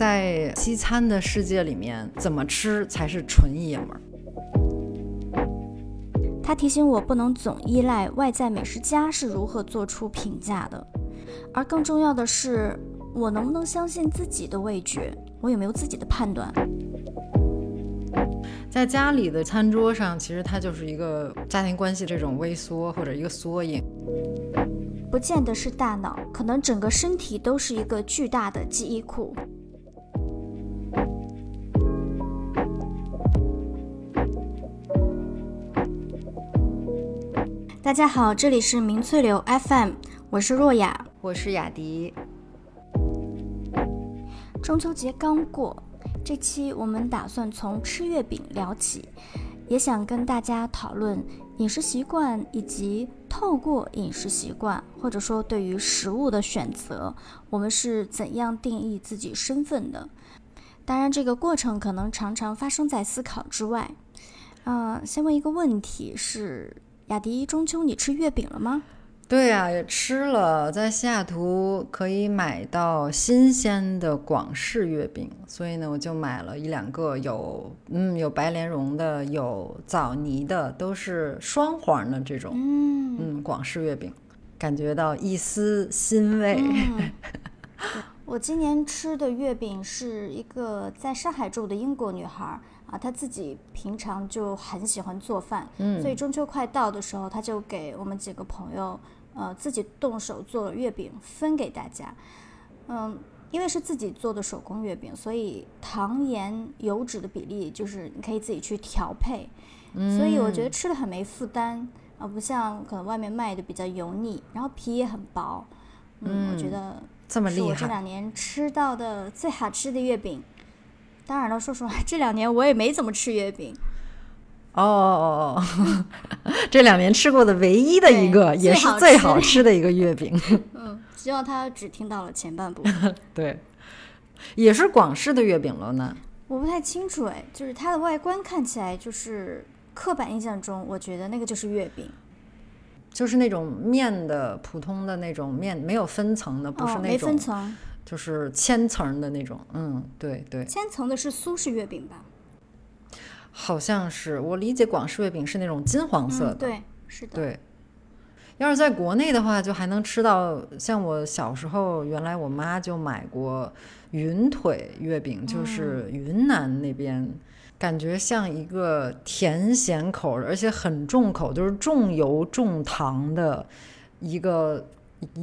在西餐的世界里面，怎么吃才是纯爷们儿？他提醒我不能总依赖外在美食家是如何做出评价的，而更重要的是，我能不能相信自己的味觉？我有没有自己的判断？在家里的餐桌上，其实它就是一个家庭关系这种微缩或者一个缩影。不见得是大脑，可能整个身体都是一个巨大的记忆库。大家好，这里是明翠流 FM，我是若雅，我是雅迪。中秋节刚过，这期我们打算从吃月饼聊起，也想跟大家讨论饮食习惯以及。透过饮食习惯，或者说对于食物的选择，我们是怎样定义自己身份的？当然，这个过程可能常常发生在思考之外。嗯，先问一个问题：是雅迪，中秋你吃月饼了吗？对呀，也吃了，在西雅图可以买到新鲜的广式月饼，所以呢，我就买了一两个，有嗯有白莲蓉的，有枣泥的，都是双黄的这种，嗯嗯广式月饼，感觉到一丝欣慰。我今年吃的月饼是一个在上海住的英国女孩啊，他自己平常就很喜欢做饭，嗯，所以中秋快到的时候，他就给我们几个朋友。呃，自己动手做了月饼分给大家，嗯，因为是自己做的手工月饼，所以糖盐油脂的比例就是你可以自己去调配，所以我觉得吃的很没负担啊，不像可能外面卖的比较油腻，然后皮也很薄，嗯，我觉得这么厉害，是我这两年吃到的最好吃的月饼。当然了，说实话，这两年我也没怎么吃月饼。哦哦哦，这两年吃过的唯一的一个，也是最好吃的一个月饼。嗯，希望他只听到了前半部。对，也是广式的月饼了呢。我不太清楚哎，就是它的外观看起来，就是刻板印象中，我觉得那个就是月饼，就是那种面的普通的那种面，没有分层的，不是那种没分层，就是千层的那种。嗯，对对，千层的是苏式月饼吧？好像是我理解，广式月饼是那种金黄色的。对，是的。对，要是在国内的话，就还能吃到像我小时候，原来我妈就买过云腿月饼，就是云南那边，感觉像一个甜咸口，而且很重口，就是重油重糖的一个。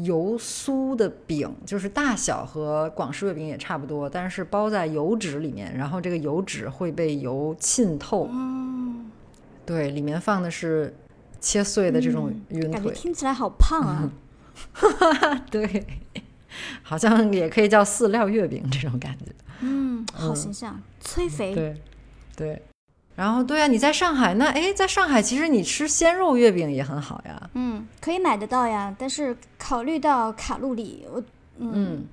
油酥的饼就是大小和广式月饼也差不多，但是包在油纸里面，然后这个油纸会被油浸透。嗯，对，里面放的是切碎的这种云腿，感觉听起来好胖啊。对，好像也可以叫饲料月饼这种感觉。嗯，好形象，催肥。对，对。然后对呀，你在上海那哎，在上海其实你吃鲜肉月饼也很好呀。嗯，可以买得到呀，但是考虑到卡路里，我嗯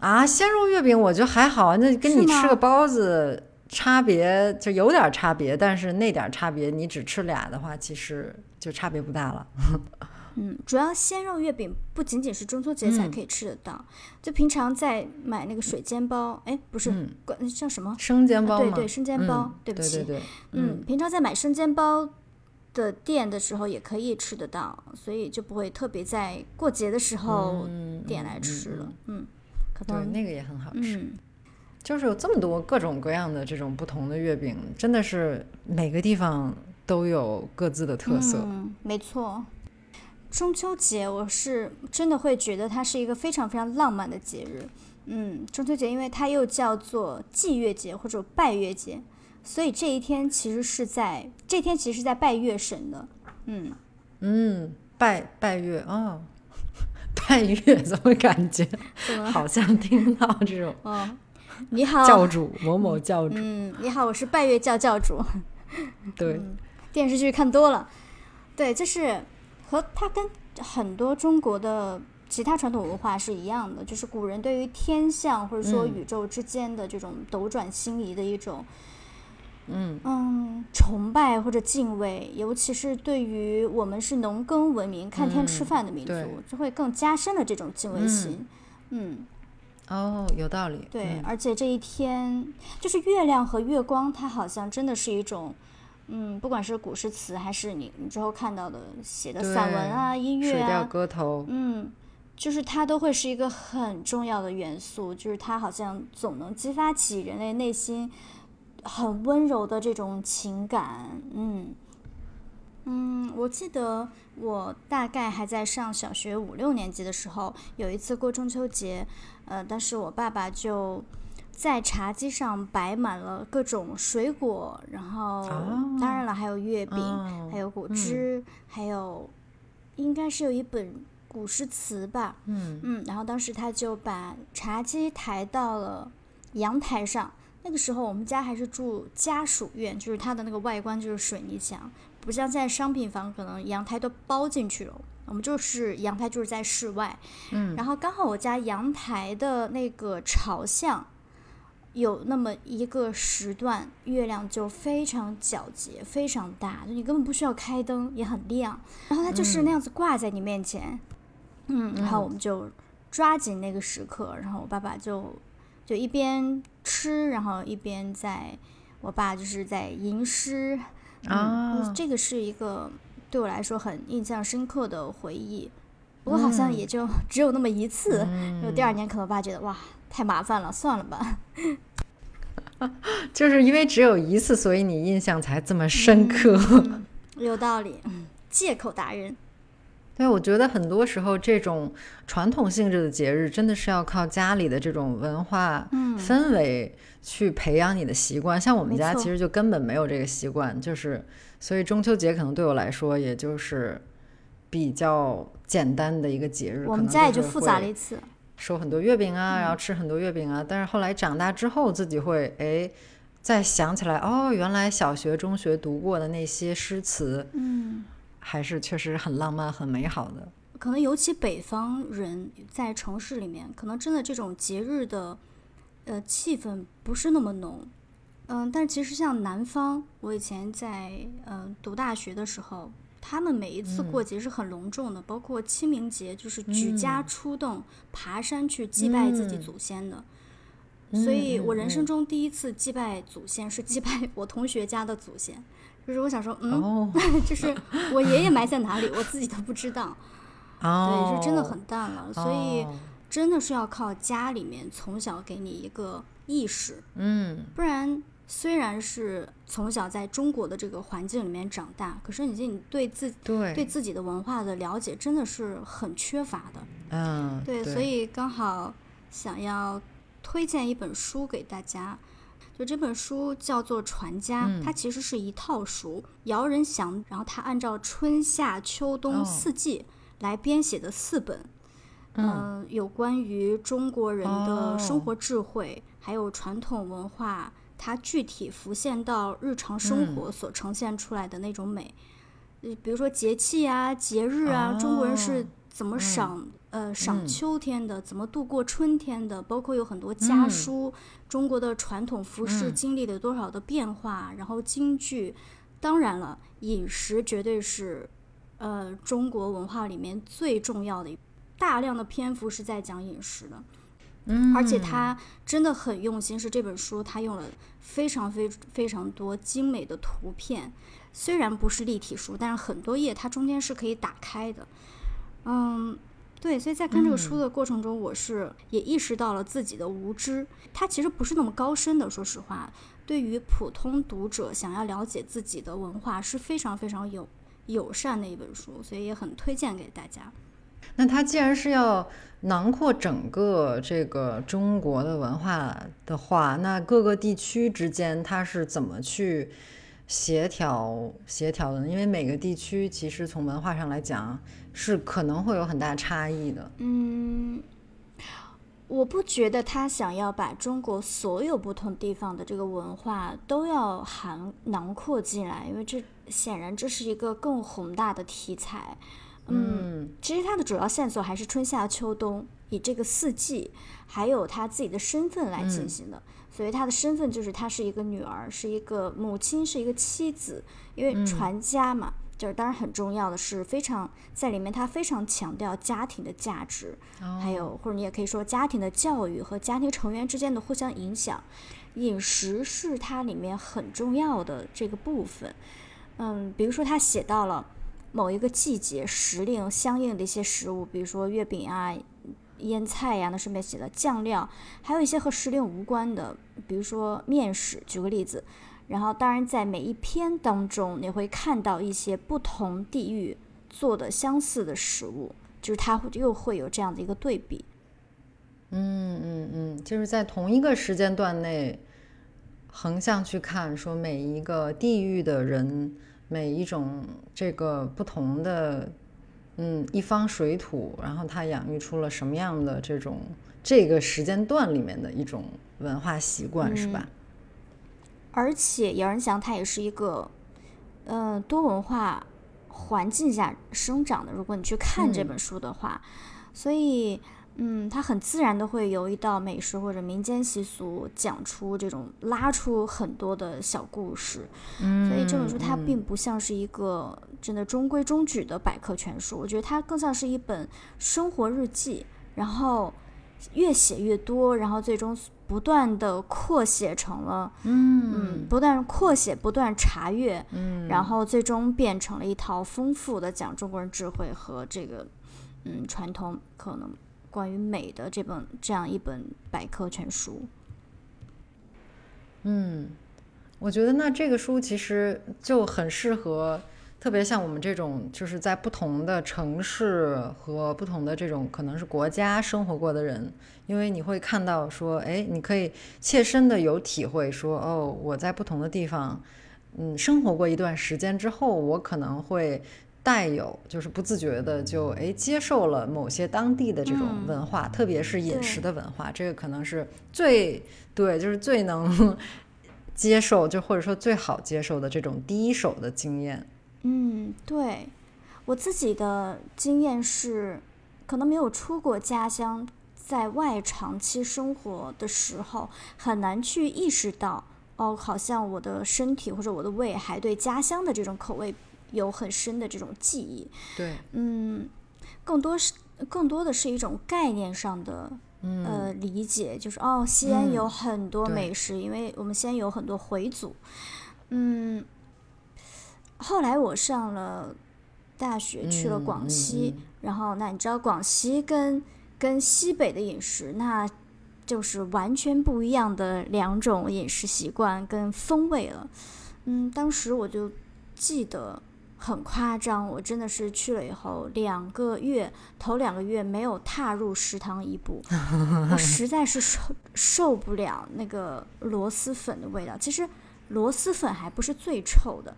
啊，鲜肉月饼我觉得还好，那跟你吃个包子差别就有点差别，但是那点差别你只吃俩的话，其实就差别不大了。嗯，主要鲜肉月饼不仅仅是中秋节才可以吃得到，就平常在买那个水煎包，哎，不是，叫什么生煎包对对，生煎包，对不起，嗯，平常在买生煎包的店的时候也可以吃得到，所以就不会特别在过节的时候点来吃了。嗯，可能那个也很好吃，就是有这么多各种各样的这种不同的月饼，真的是每个地方都有各自的特色。嗯，没错。中秋节，我是真的会觉得它是一个非常非常浪漫的节日。嗯，中秋节因为它又叫做祭月节或者拜月节，所以这一天其实是在这天其实是在拜月神的。嗯嗯，拜拜月啊，拜月 怎么感觉好像听到这种？哦，你好，教主某某教主。嗯，你好，我是拜月教教主。对，电视剧看多了。对，就是。和它跟很多中国的其他传统文化是一样的，就是古人对于天象或者说宇宙之间的这种斗转星移的一种，嗯。嗯崇拜或者敬畏，尤其是对于我们是农耕文明、看天吃饭的民族，就会更加深了这种敬畏心。嗯，哦，有道理。对，嗯。而且这一天就是月亮和月光，它好像真的是一种，嗯，不管是古诗词还是你你之后看到的写的散文啊、音乐水调啊，歌头，嗯，就是它都会是一个很重要的元素，就是它好像总能激发起人类内心很温柔的这种情感，嗯。嗯，我记得我大概还在上小学五六年级的时候，有一次过中秋节，呃，但是我爸爸就在茶几上摆满了各种水果，然后当然了，还有月饼，哦还有果汁，还有应该是有一本古诗词吧，嗯嗯，然后当时他就把茶几抬到了阳台上。那个时候我们家还是住家属院，就是它的那个外观就是水泥墙，不像现在商品房可能阳台都包进去了。我们就是阳台就是在室外，嗯，然后刚好我家阳台的那个朝向有那么一个时段，月亮就非常皎洁，非常大，就你根本不需要开灯，也很亮。然后它就是那样子挂在你面前，嗯，然后我们就抓紧那个时刻，然后我爸爸就就一边吃，然后一边在，我爸就是在吟诗，嗯，啊这个是一个对我来说很印象深刻的回忆。不过好像也就只有那么一次，就第二年可能我爸觉得哇太麻烦了，算了吧。就是因为只有一次，所以你印象才这么深刻。嗯，有道理，嗯，借口达人。对，我觉得很多时候这种传统性质的节日，真的是要靠家里的这种文化氛围去培养你的习惯。像我们家其实就根本没有这个习惯，就是所以中秋节可能对我来说，也就是比较简单的一个节日。我们家也就复杂了一次。收很多月饼啊，然后吃很多月饼啊。但是后来长大之后，自己会哎，再想起来，哦，原来小学、中学读过的那些诗词，嗯，还是确实很浪漫、很美好的。可能尤其北方人在城市里面，可能真的这种节日的呃气氛不是那么浓。嗯，但是其实像南方，我以前在嗯、呃读大学的时候，他们每一次过节是很隆重的，包括清明节，就是举家出动、爬山去祭拜自己嗯祖先的。嗯。所以我嗯人生中第一次祭拜祖先是祭拜 我同学家的祖先，就是我想说，嗯，哦。就是我爷爷埋在哪里，我自己都不知道。哦，对，是真的很淡了，所以哦真的是要靠家里面从小给你一个意识，嗯。不然虽然是从小在中国的这个环境里面长大，可是你你对自对对自己的文化的了解真的是很缺乏的。嗯对，所以刚好想要推荐一本书给大家。就这本书叫做《传家》，嗯它其实是一套书，姚仁祥，然后他按照春夏秋冬哦四季来编写的四本，嗯、有关于中国人的生哦活智慧，还有传统文化，它具体浮现到日常生嗯活所呈现出来的那种美。呃比如说节气啊、节日啊，中国人是哦怎么赏、呃赏嗯秋天的，怎么度过春天的，包括有很多家嗯书，中国的传统服饰嗯经历了多少的变化，然后京剧，当然了，饮食绝对是呃中国文化里面最重要的，大量的篇幅是在讲饮食的。嗯，而且他真的很用心，是这本书他用了非常非非常多精美的图片，虽然不是立体书，但是很多页它中间是可以打开的。嗯，对，所以在看这个书的过程中，我是也意识到了自己的无知，它其实不是那么高深的，说实话，对于普通读者想要了解自己的文化是非常非常有友善的一本书，所以也很推荐给大家。那它既然是要囊括整个这个中国的文化的话，那各个地区之间它是怎么去协调协调的呢？因为每个地区其实从文化上来讲是可能会有很大差异的。嗯，我不觉得他想要把中国所有不同地方的这个文化都要含囊括进来，因为这显然这是一个更宏大的题材。嗯，其实它的主要线索还是春夏秋冬，以这个四季，还有他自己的身份来进行的。所以他的身份就是她是一个女儿，是一个母亲，是一个妻子，因为传家嘛。就是当然很重要的是，非常在里面，他非常强调家庭的价值，还有或者你也可以说家庭的教育和家庭成员之间的互相影响。饮食是它里面很重要的这个部分。嗯，比如说他写到了某一个季节时令相应的一些食物，比如说月饼啊、腌菜呀，那顺便写了酱料，还有一些和时令无关的，比如说面食。举个例子。然后，当然，在每一篇当中，你会看到一些不同地域做的相似的食物，就是它又会有这样的一个对比。嗯嗯嗯，就是在同一个时间段内，横向去看，说每一个地域的人，每一种这个不同的，嗯，一方水土，然后它养育出了什么样的这种这个时间段里面的一种文化习惯，是吧？而且姚仁祥他也是一个，呃，多文化环境下生长的。如果你去看这本书的话，所以，嗯，他很自然的会有一道美食或者民间习俗，讲出这种拉出很多的小故事。嗯，所以这本书它并不像是一个真的中规中矩的百科全书，我觉得它更像是一本生活日记。然后越写越多，然后最终。不断的扩写成了，嗯，不断扩写，不断查阅，嗯，然后最终变成了一套丰富的讲中国人智慧和这个，嗯，传统可能关于美的这本这样一本百科全书。嗯，我觉得那这个书其实就很适合。特别像我们这种，就是在不同的城市和不同的这种可能是国家生活过的人，因为你会看到说，哎，你可以切身的有体会说，哦，我在不同的地方，嗯，生活过一段时间之后，我可能会带有，就是不自觉的就哎接受了某些当地的这种文化，特别是饮食的文化，这个可能是最对，就是最能接受，就或者说最好接受的这种第一手的经验。嗯，对，我自己的经验是，可能没有出过家乡，在外长期生活的时候，很难去意识到，哦，好像我的身体或者我的胃还对家乡的这种口味有很深的这种记忆。对，嗯，更多是更多的是一种概念上的呃理解，就是哦，西安有很多美食，因为我们西安有很多回族，嗯。后来我上了大学，去了广西，然后那你知道广西跟跟西北的饮食，那就是完全不一样的两种饮食习惯跟风味了。嗯，当时我就记得很夸张，我真的是去了以后两个月，头两个月没有踏入食堂一步，我实在是受受不了那个螺蛳粉的味道。其实螺蛳粉还不是最臭的。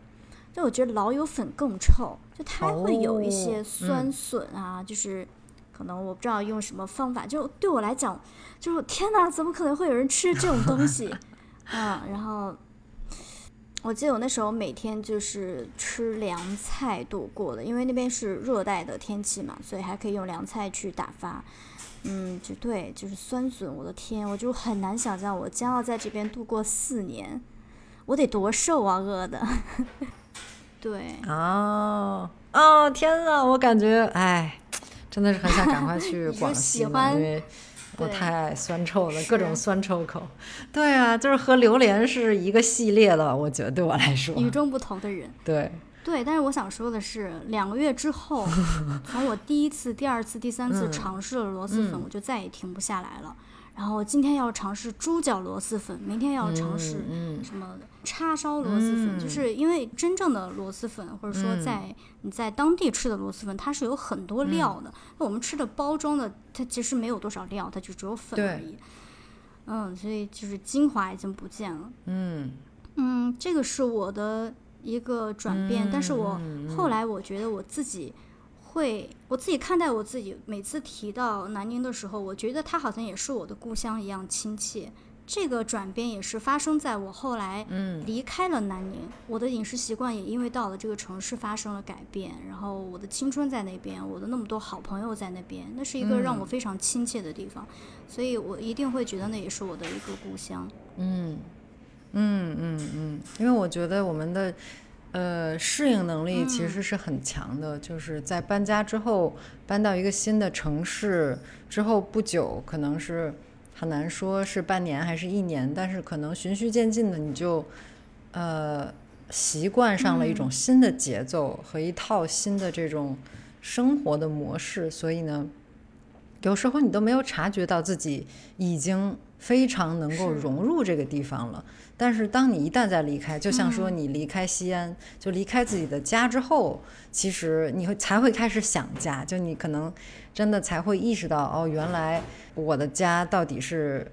就我觉得老友粉更臭，就它会有一些酸笋啊，就是可能我不知道用什么方法，就对我来讲，就是天哪，怎么可能会有人吃这种东西 嗯？然后我记得我那时候每天就是吃凉菜度过的，因为那边是热带的天气嘛，所以还可以用凉菜去打发。嗯，就对，就是酸笋，我的天，我就很难想象我将要在这边度过四年，我得多瘦啊，饿的。对哦哦天呐，我感觉哎，真的是很想赶快去 广西嘛，因为我太爱酸臭了，各种酸臭口。对啊，就是和榴莲是一个系列的，我觉得对我来说与众不同的人。对对，但是我想说的是，两个月之后，从我第一次、第二次、第三次尝试了螺蛳粉，我就再也停不下来了。然后今天要尝试猪脚螺蛳粉，明天要尝试什么叉烧螺蛳粉，就是因为真正的螺蛳粉，或者说在你在当地吃的螺蛳粉，它是有很多料的。那我们吃的包装的，它其实没有多少料，它就只有粉而已。嗯，所以就是精华已经不见了。嗯嗯，这个是我的一个转变，但是我后来我觉得我自己。会，我自己看待我自己，每次提到南宁的时候，我觉得它好像也是我的故乡一样亲切。这个转变也是发生在我后来离开了南宁，我的饮食习惯也因为到了这个城市发生了改变。然后我的青春在那边，我的那么多好朋友在那边，那是一个让我非常亲切的地方，所以我一定会觉得那也是我的一个故乡。嗯嗯嗯嗯，因为我觉得我们的呃适应能力其实是很强的，就是在搬家之后搬到一个新的城市之后不久，可能是。很难说是半年还是一年，但是可能循序渐进的，你就呃习惯上了一种新的节奏和一套新的这种生活的模式，所以呢，有时候你都没有察觉到自己已经非常能够融入这个地方了。但是当你一旦在离开，就像说你离开西安，就离开自己的家之后，其实你会才会开始想家，就你可能真的才会意识到，哦，原来。我的家到底是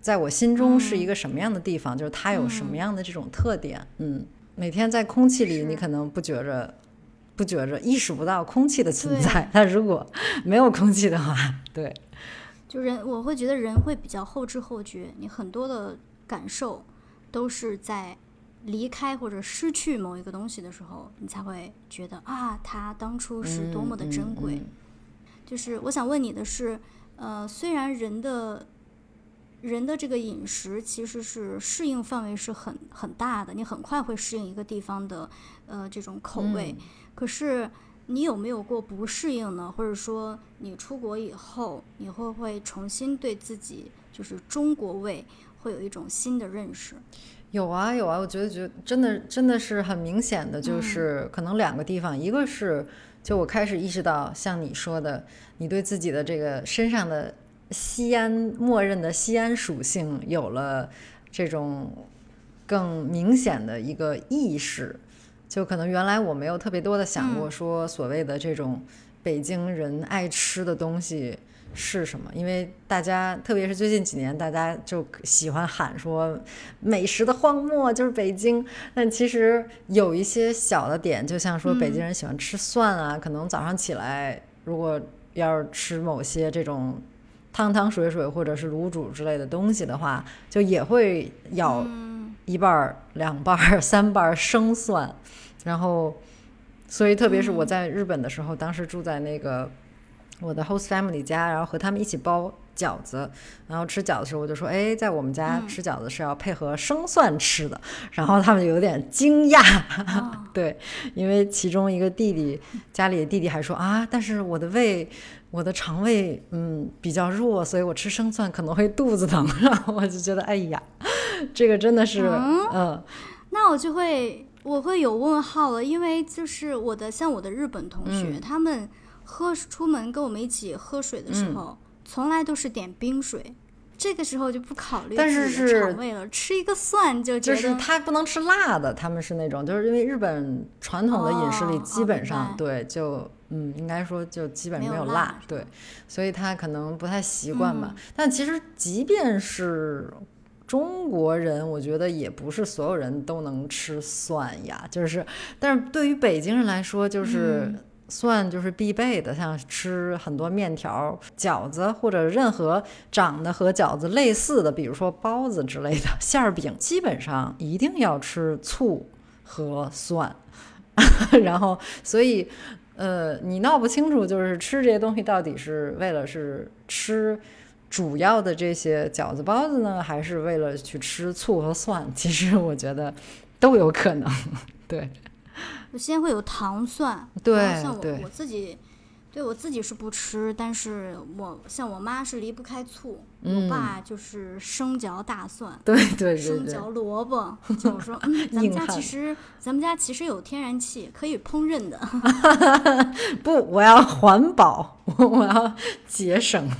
在我心中是一个什么样的地方？就是它有什么样的这种特点？嗯，每天在空气里，你可能不觉着，不觉着，意识不到空气的存在。那如果没有空气的话，对，就人我会觉得人会比较后知后觉，你很多的感受都是在离开或者失去某一个东西的时候，你才会觉得啊，它当初是多么的珍贵。就是我想问你的是。呃，虽然人的，人的这个饮食其实是适应范围是很很大的，你很快会适应一个地方的呃这种口味。可是你有没有过不适应呢？或者说你出国以后，你会不会重新对自己就是中国味会有一种新的认识？有啊有啊，我觉得觉真的真的是很明显的，就是可能两个地方，一个是。就我开始意识到，像你说的，你对自己的这个身上的西安默认的西安属性有了这种更明显的一个意识。就可能原来我没有特别多的想过，说所谓的这种北京人爱吃的东西。是什么？因为大家，特别是最近几年，大家就喜欢喊说美食的荒漠就是北京。但其实有一些小的点，就像说北京人喜欢吃蒜啊，可能早上起来如果要是吃某些这种汤汤水水或者是卤煮之类的东西的话，就也会舀一半儿、两半儿、三瓣儿生蒜。然后，所以特别是我在日本的时候，当时住在那个。我的 host family 家，然后和他们一起包饺子，然后吃饺子的时候，我就说：“哎，在我们家吃饺子是要配合生蒜吃的。”然后他们就有点惊讶，对，因为其中一个弟弟家里的弟弟还说：“啊，但是我的胃，我的肠胃，嗯，比较弱，所以我吃生蒜可能会肚子疼。”然后我就觉得，哎呀，这个真的是，嗯，那我就会我会有问号了，因为就是我的像我的日本同学他们。喝出门跟我们一起喝水的时候，从来都是点冰水。这个时候就不考虑自己的肠胃了，吃一个蒜就觉得。就是他不能吃辣的，他们是那种，就是因为日本传统的饮食里基本上对就嗯，应该说就基本没有辣，对，所以他可能不太习惯吧。但其实即便是中国人，我觉得也不是所有人都能吃蒜呀。就是，但是对于北京人来说，就是。蒜就是必备的，像吃很多面条、饺子或者任何长得和饺子类似的，比如说包子之类的馅儿饼，基本上一定要吃醋和蒜。然后，所以，呃，你闹不清楚，就是吃这些东西到底是为了是吃主要的这些饺子包子呢，还是为了去吃醋和蒜？其实我觉得都有可能，对。有些会有糖蒜，对，像我我自己，对我自己是不吃，但是我像我妈是离不开醋，我爸就是生嚼大蒜，对对 对，生嚼萝卜，就我说，嗯，咱们家其实咱们家其实有天然气可以烹饪的，不，我要环保，我要节省，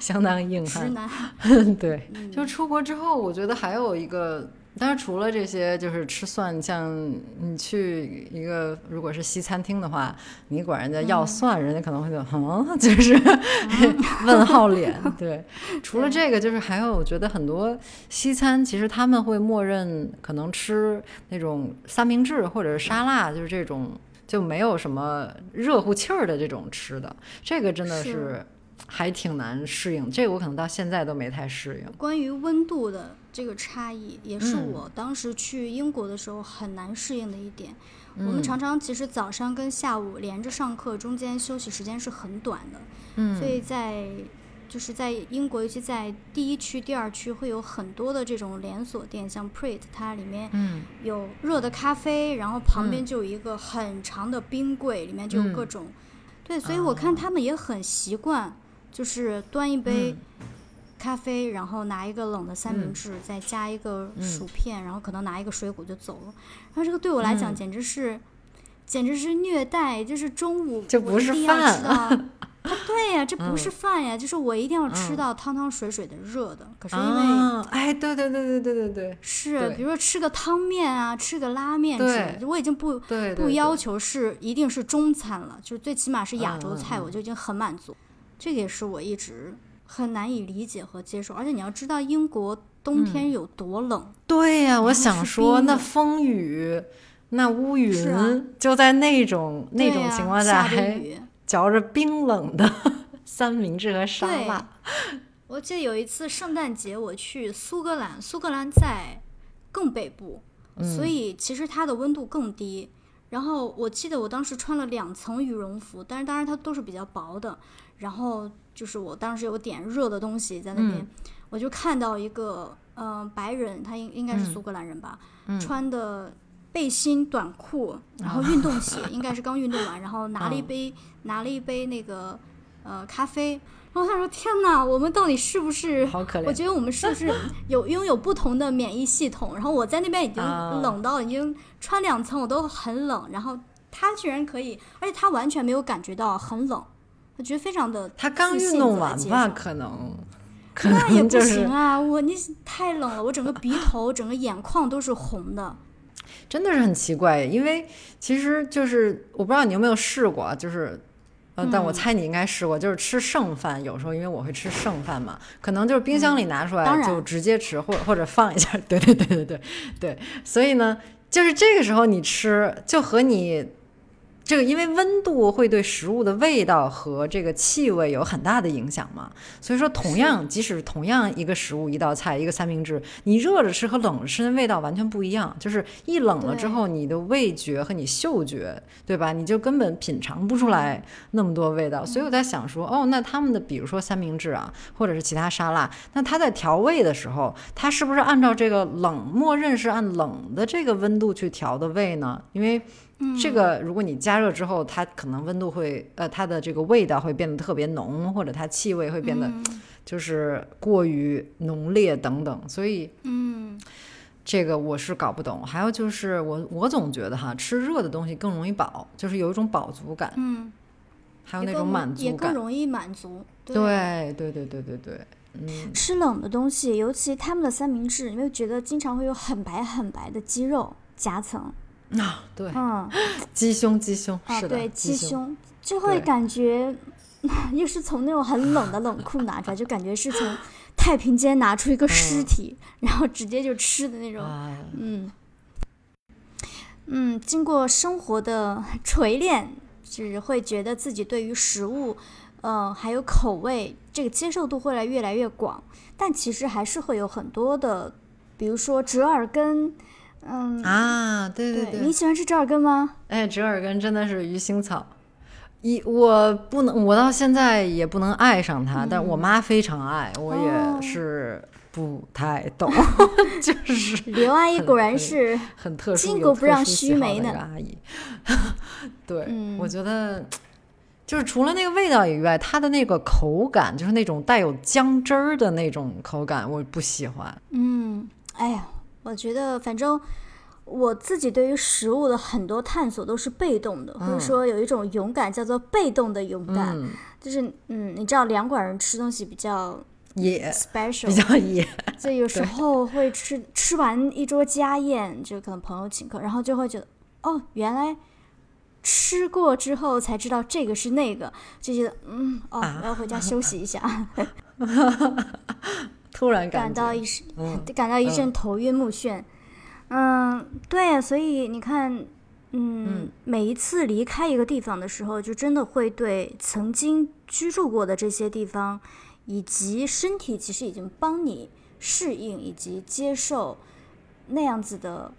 相当硬汉，直男，对，就出国之后，我觉得还有一个。当然，除了这些，就是吃蒜，像你去一个如果是西餐厅的话，你管人家要蒜，人家可能会就嗯，就是问号脸。对，除了这个，就是还有，我觉得很多西餐其实他们会默认可能吃那种三明治或者是沙拉，就是这种就没有什么热乎气儿的这种吃的，这个真的是。还挺难适应。这个我可能到现在都没太适应。关于温度的这个差异，也是我当时去英国的时候很难适应的一点。我们常常其实早上跟下午连着上课，中间休息时间是很短的。嗯，所以在就是在英国，尤其在第一区、第二区，会有很多的这种连锁店，像 Pret，它里面有热的咖啡，然后旁边就有一个很长的冰柜，里面就有各种。对，所以我看他们也很习惯，就是端一杯咖啡，然后拿一个冷的三明治，再加一个薯片，然后可能拿一个水果就走了。然后这个对我来讲简直是，简直是虐待，就是中午就不是饭。啊，对呀，这不是饭呀，就是我一定要吃到汤汤水水的热的。可是因为，哎，对对对对对对对，是，比如说吃个汤面啊，吃个拉面之类的，我已经不不要求是一定是中餐了，就是最起码是亚洲菜，我就已经很满足。这个也是我一直很难以理解和接受。而且你要知道，英国冬天有多冷。对呀，我想说，那风雨，那乌云，就在那种那种情况下还。嚼着冰冷的 三明治和沙拉。我记得有一次圣诞节我去苏格兰，苏格兰在更北部，所以其实它的温度更低。然后我记得我当时穿了两层羽绒服，但是当然它都是比较薄的。然后就是我当时有点热的东西在那边，我就看到一个嗯白人，他应应该是苏格兰人吧，穿的。背心、短裤，然后运动鞋，应该是刚运动完，然后拿了一杯拿了一杯那个呃咖啡，然后他说：“天哪，我们到底是不是？好可怜！我觉得我们是不是有拥有不同的免疫系统？然后我在那边已经冷到已经穿两层我都很冷，然后他居然可以，而且他完全没有感觉到很冷，他觉得非常的他刚运动完吧？可能那也不行啊！我你太冷了，我整个鼻头、整个眼眶都是红的。”真的是很奇怪，因为其实就是我不知道你有没有试过，就是，呃，但我猜你应该试过，就是吃剩饭，有时候因为我会吃剩饭嘛，可能就是冰箱里拿出来就直接吃，或者或者放一下，对对对对对对，所以呢，就是这个时候你吃就和你。这个因为温度会对食物的味道和这个气味有很大的影响嘛，所以说同样，即使同样一个食物一道菜一个三明治，你热着吃和冷着吃的味道完全不一样。就是一冷了之后，你的味觉和你嗅觉，对吧？你就根本品尝不出来那么多味道。所以我在想说，哦，那他们的比如说三明治啊，或者是其他沙拉，那它在调味的时候，它是不是按照这个冷，默认是按冷的这个温度去调的味呢？因为这个，如果你加热之后，它可能温度会，呃，它的这个味道会变得特别浓，或者它气味会变得就是过于浓烈等等。所以，嗯，这个我是搞不懂。还有就是，我我总觉得哈，吃热的东西更容易饱，就是有一种饱足感。嗯，还有那种满足感，也更容易满足。对对对对对对，嗯，吃冷的东西，尤其他们的三明治，你没有觉得经常会有很白很白的鸡肉夹层？啊，对，嗯，鸡胸，鸡胸，是的，对，鸡胸，就会感觉又是从那种很冷的冷库拿出来，就感觉是从太平间拿出一个尸体，然后直接就吃的那种，嗯，嗯，经过生活的锤炼，只会觉得自己对于食物，嗯，还有口味这个接受度会来越来越广，但其实还是会有很多的，比如说折耳根。嗯啊，对对对，你喜欢吃折耳根吗？哎，折耳根真的是鱼腥草，一我不能，我到现在也不能爱上它，但我妈非常爱，我也是不太懂，就是 刘阿姨果然是很特殊，巾帼不让须眉呢。阿姨，对，我觉得就是除了那个味道以外，它的那个口感，就是那种带有姜汁儿的那种口感，我不喜欢。嗯，哎呀。我觉得，反正我自己对于食物的很多探索都是被动的，或者说有一种勇敢叫做被动的勇敢，就是嗯，你知道，两馆人吃东西比较野，special，比较野，就有时候会吃吃完一桌家宴，就可能朋友请客，然后就会觉得，哦，原来吃过之后才知道这个是那个，就觉得嗯，哦，我要回家休息一下。突然感到一时感到一阵头晕目眩，嗯，对，所以你看，嗯，每一次离开一个地方的时候，就真的会对曾经居住过的这些地方，以及身体其实已经帮你适应以及接受那样子的，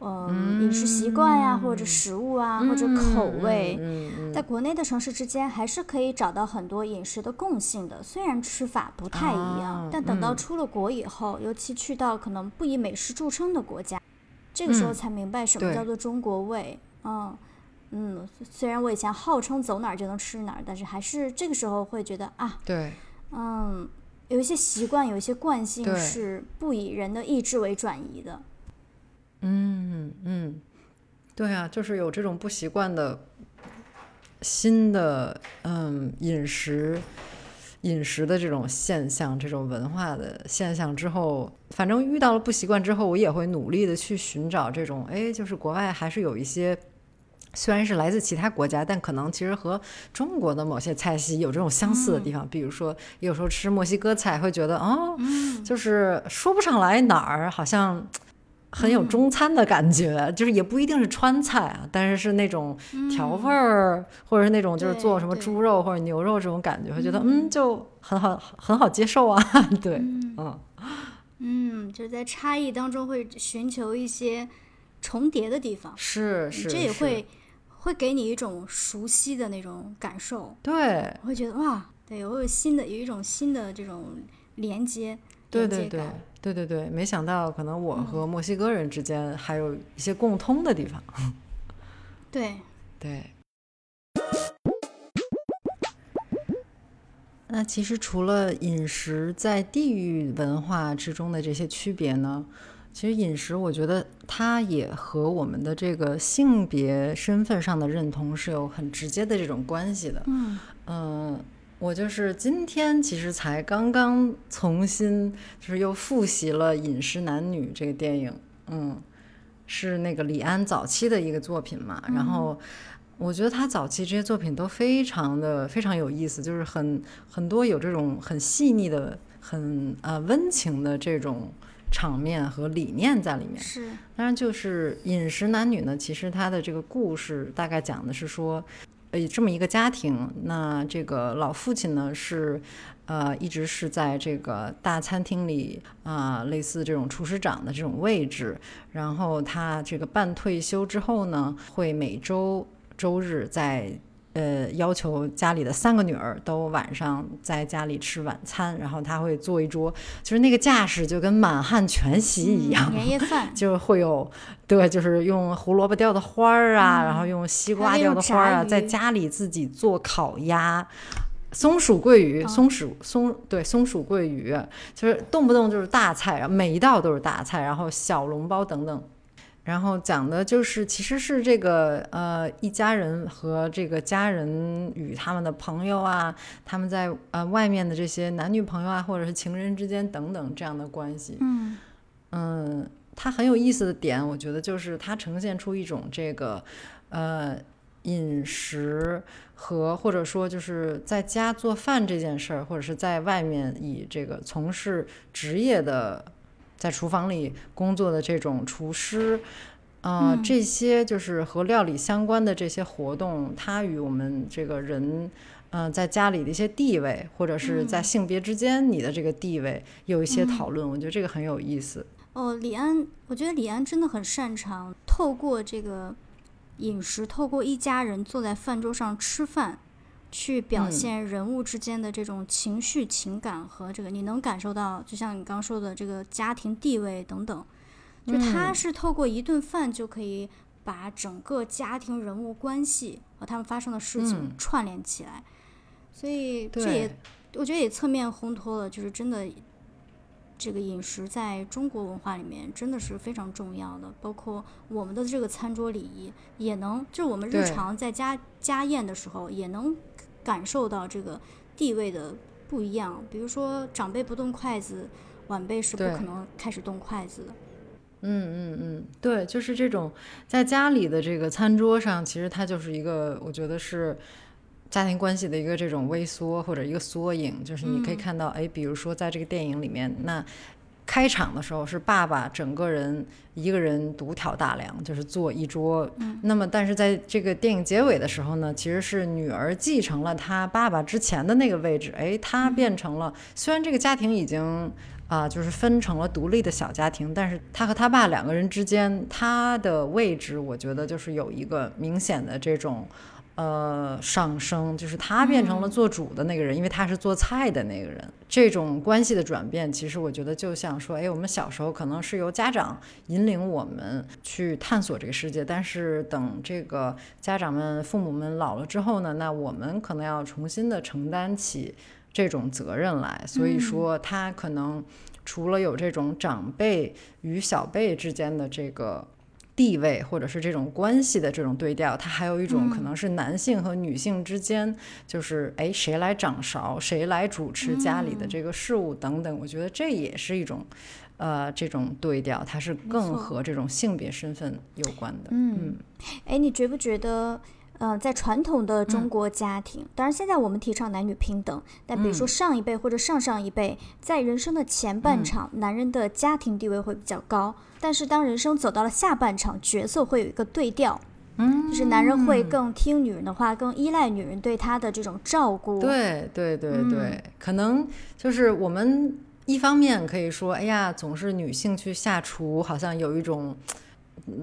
嗯，饮食习惯呀，或者食物啊，或者口味。在国内的城市之间，还是可以找到很多饮食的共性的，虽然吃法不太一样，但等到出了国以后，尤其去到可能不以美食著称的国家。这个时候才明白什么叫做中国味，嗯嗯，虽然我以前号称走哪儿就能吃哪儿，但是还是这个时候会觉得啊，对，嗯，有一些习惯，有一些惯性是不以人的意志为转移的。嗯嗯，对啊，就是有这种不习惯的新的嗯饮食。饮食的这种现象，这种文化的现象之后，反正遇到了不习惯之后，我也会努力的去寻找这种，哎，就是国外还是有一些，虽然是来自其他国家，但可能其实和中国的某些菜系有这种相似的地方。比如说，有时候吃墨西哥菜会觉得，哦，就是说不上来哪儿好像。很有中餐的感觉，就是也不一定是川菜啊，但是是那种调味儿，或者是那种就是做什么猪肉或者牛肉这种感觉，会觉得嗯。就很好很好接受啊，对，嗯嗯，就是在差异当中会寻求一些重叠的地方，是是，这也会会给你一种熟悉的那种感受，对，会觉得哇，对，我有新的有一种新的这种连接。对对对对对对，没想到可能我和墨西哥人之间还有一些共通的地方。对 对。那其实除了饮食在地域文化之中的这些区别呢，其实饮食我觉得它也和我们的这个性别身份上的认同是有很直接的这种关系的。嗯嗯。我就是今天其实才刚刚重新就是又复习了《饮食男女》这个电影，嗯，是那个李安早期的一个作品嘛。然后我觉得他早期这些作品都非常的非常有意思，就是很很多有这种很细腻的、很呃温情的这种场面和理念在里面。是，当然就是《饮食男女》呢，其实它的这个故事大概讲的是说。呃，这么一个家庭，那这个老父亲呢是，呃，一直是在这个大餐厅里啊，类似这种厨师长的这种位置。然后他这个半退休之后呢，会每周周日在。呃，要求家里的三个女儿都晚上在家里吃晚餐，然后他会做一桌，就是那个架势就跟满汉全席一样，年夜饭，就会有，对，就是用胡萝卜雕的花儿啊，然后用西瓜雕的花儿啊，在家里自己做烤鸭、松鼠桂鱼、松鼠松对松鼠桂鱼，就是动不动就是大菜，每一道都是大菜，然后小笼包等等。然后讲的就是，其实是这个呃一家人和这个家人与他们的朋友啊，他们在呃外面的这些男女朋友啊，或者是情人之间等等这样的关系。嗯嗯，它很有意思的点，我觉得就是它呈现出一种这个呃饮食和或者说就是在家做饭这件事儿，或者是在外面以这个从事职业的。在厨房里工作的这种厨师，啊，这些就是和料理相关的这些活动，它与我们这个人，嗯，在家里的一些地位，或者是在性别之间你的这个地位，有一些讨论。我觉得这个很有意思。哦，李安，我觉得李安真的很擅长透过这个饮食，透过一家人坐在饭桌上吃饭。去表现人物之间的这种情绪、情感和这个，你能感受到，就像你刚说的这个家庭地位等等，就他是透过一顿饭就可以把整个家庭人物关系和他们发生的事情串联起来，所以这也我觉得也侧面烘托了，就是真的这个饮食在中国文化里面真的是非常重要的，包括我们的这个餐桌礼仪也能，就是我们日常在家家宴的时候也能。感受到这个地位的不一样，比如说长辈不动筷子，晚辈是不可能开始动筷子的。嗯嗯嗯，对，就是这种在家里的这个餐桌上，其实它就是一个，我觉得是家庭关系的一个这种微缩或者一个缩影。就是你可以看到，哎，比如说在这个电影里面，那开场的时候是爸爸整个人一个人独挑大梁，就是坐一桌。那么，但是在这个电影结尾的时候呢，其实是女儿继承了他爸爸之前的那个位置。哎，他变成了，虽然这个家庭已经啊，就是分成了独立的小家庭，但是他和他爸两个人之间，他的位置，我觉得就是有一个明显的这种。呃，上升就是他变成了做主的那个人，因为他是做菜的那个人。这种关系的转变，其实我觉得就像说，哎，我们小时候可能是由家长引领我们去探索这个世界，但是等这个家长们、父母们老了之后呢，那我们可能要重新的承担起这种责任来。所以说，他可能除了有这种长辈与小辈之间的这个。地位或者是这种关系的这种对调，它还有一种可能是男性和女性之间，就是哎谁来掌勺，谁来主持家里的这个事务等等。我觉得这也是一种，呃，这种对调，它是更和这种性别身份有关的。嗯，哎，你觉不觉得？嗯，在传统的中国家庭，当然现在我们提倡男女平等，但比如说上一辈或者上上一辈，在人生的前半场，男人的家庭地位会比较高，但是当人生走到了下半场，角色会有一个对调，嗯，就是男人会更听女人的话，更依赖女人对他的这种照顾。对对对对，可能就是我们一方面可以说，哎呀，总是女性去下厨，好像有一种。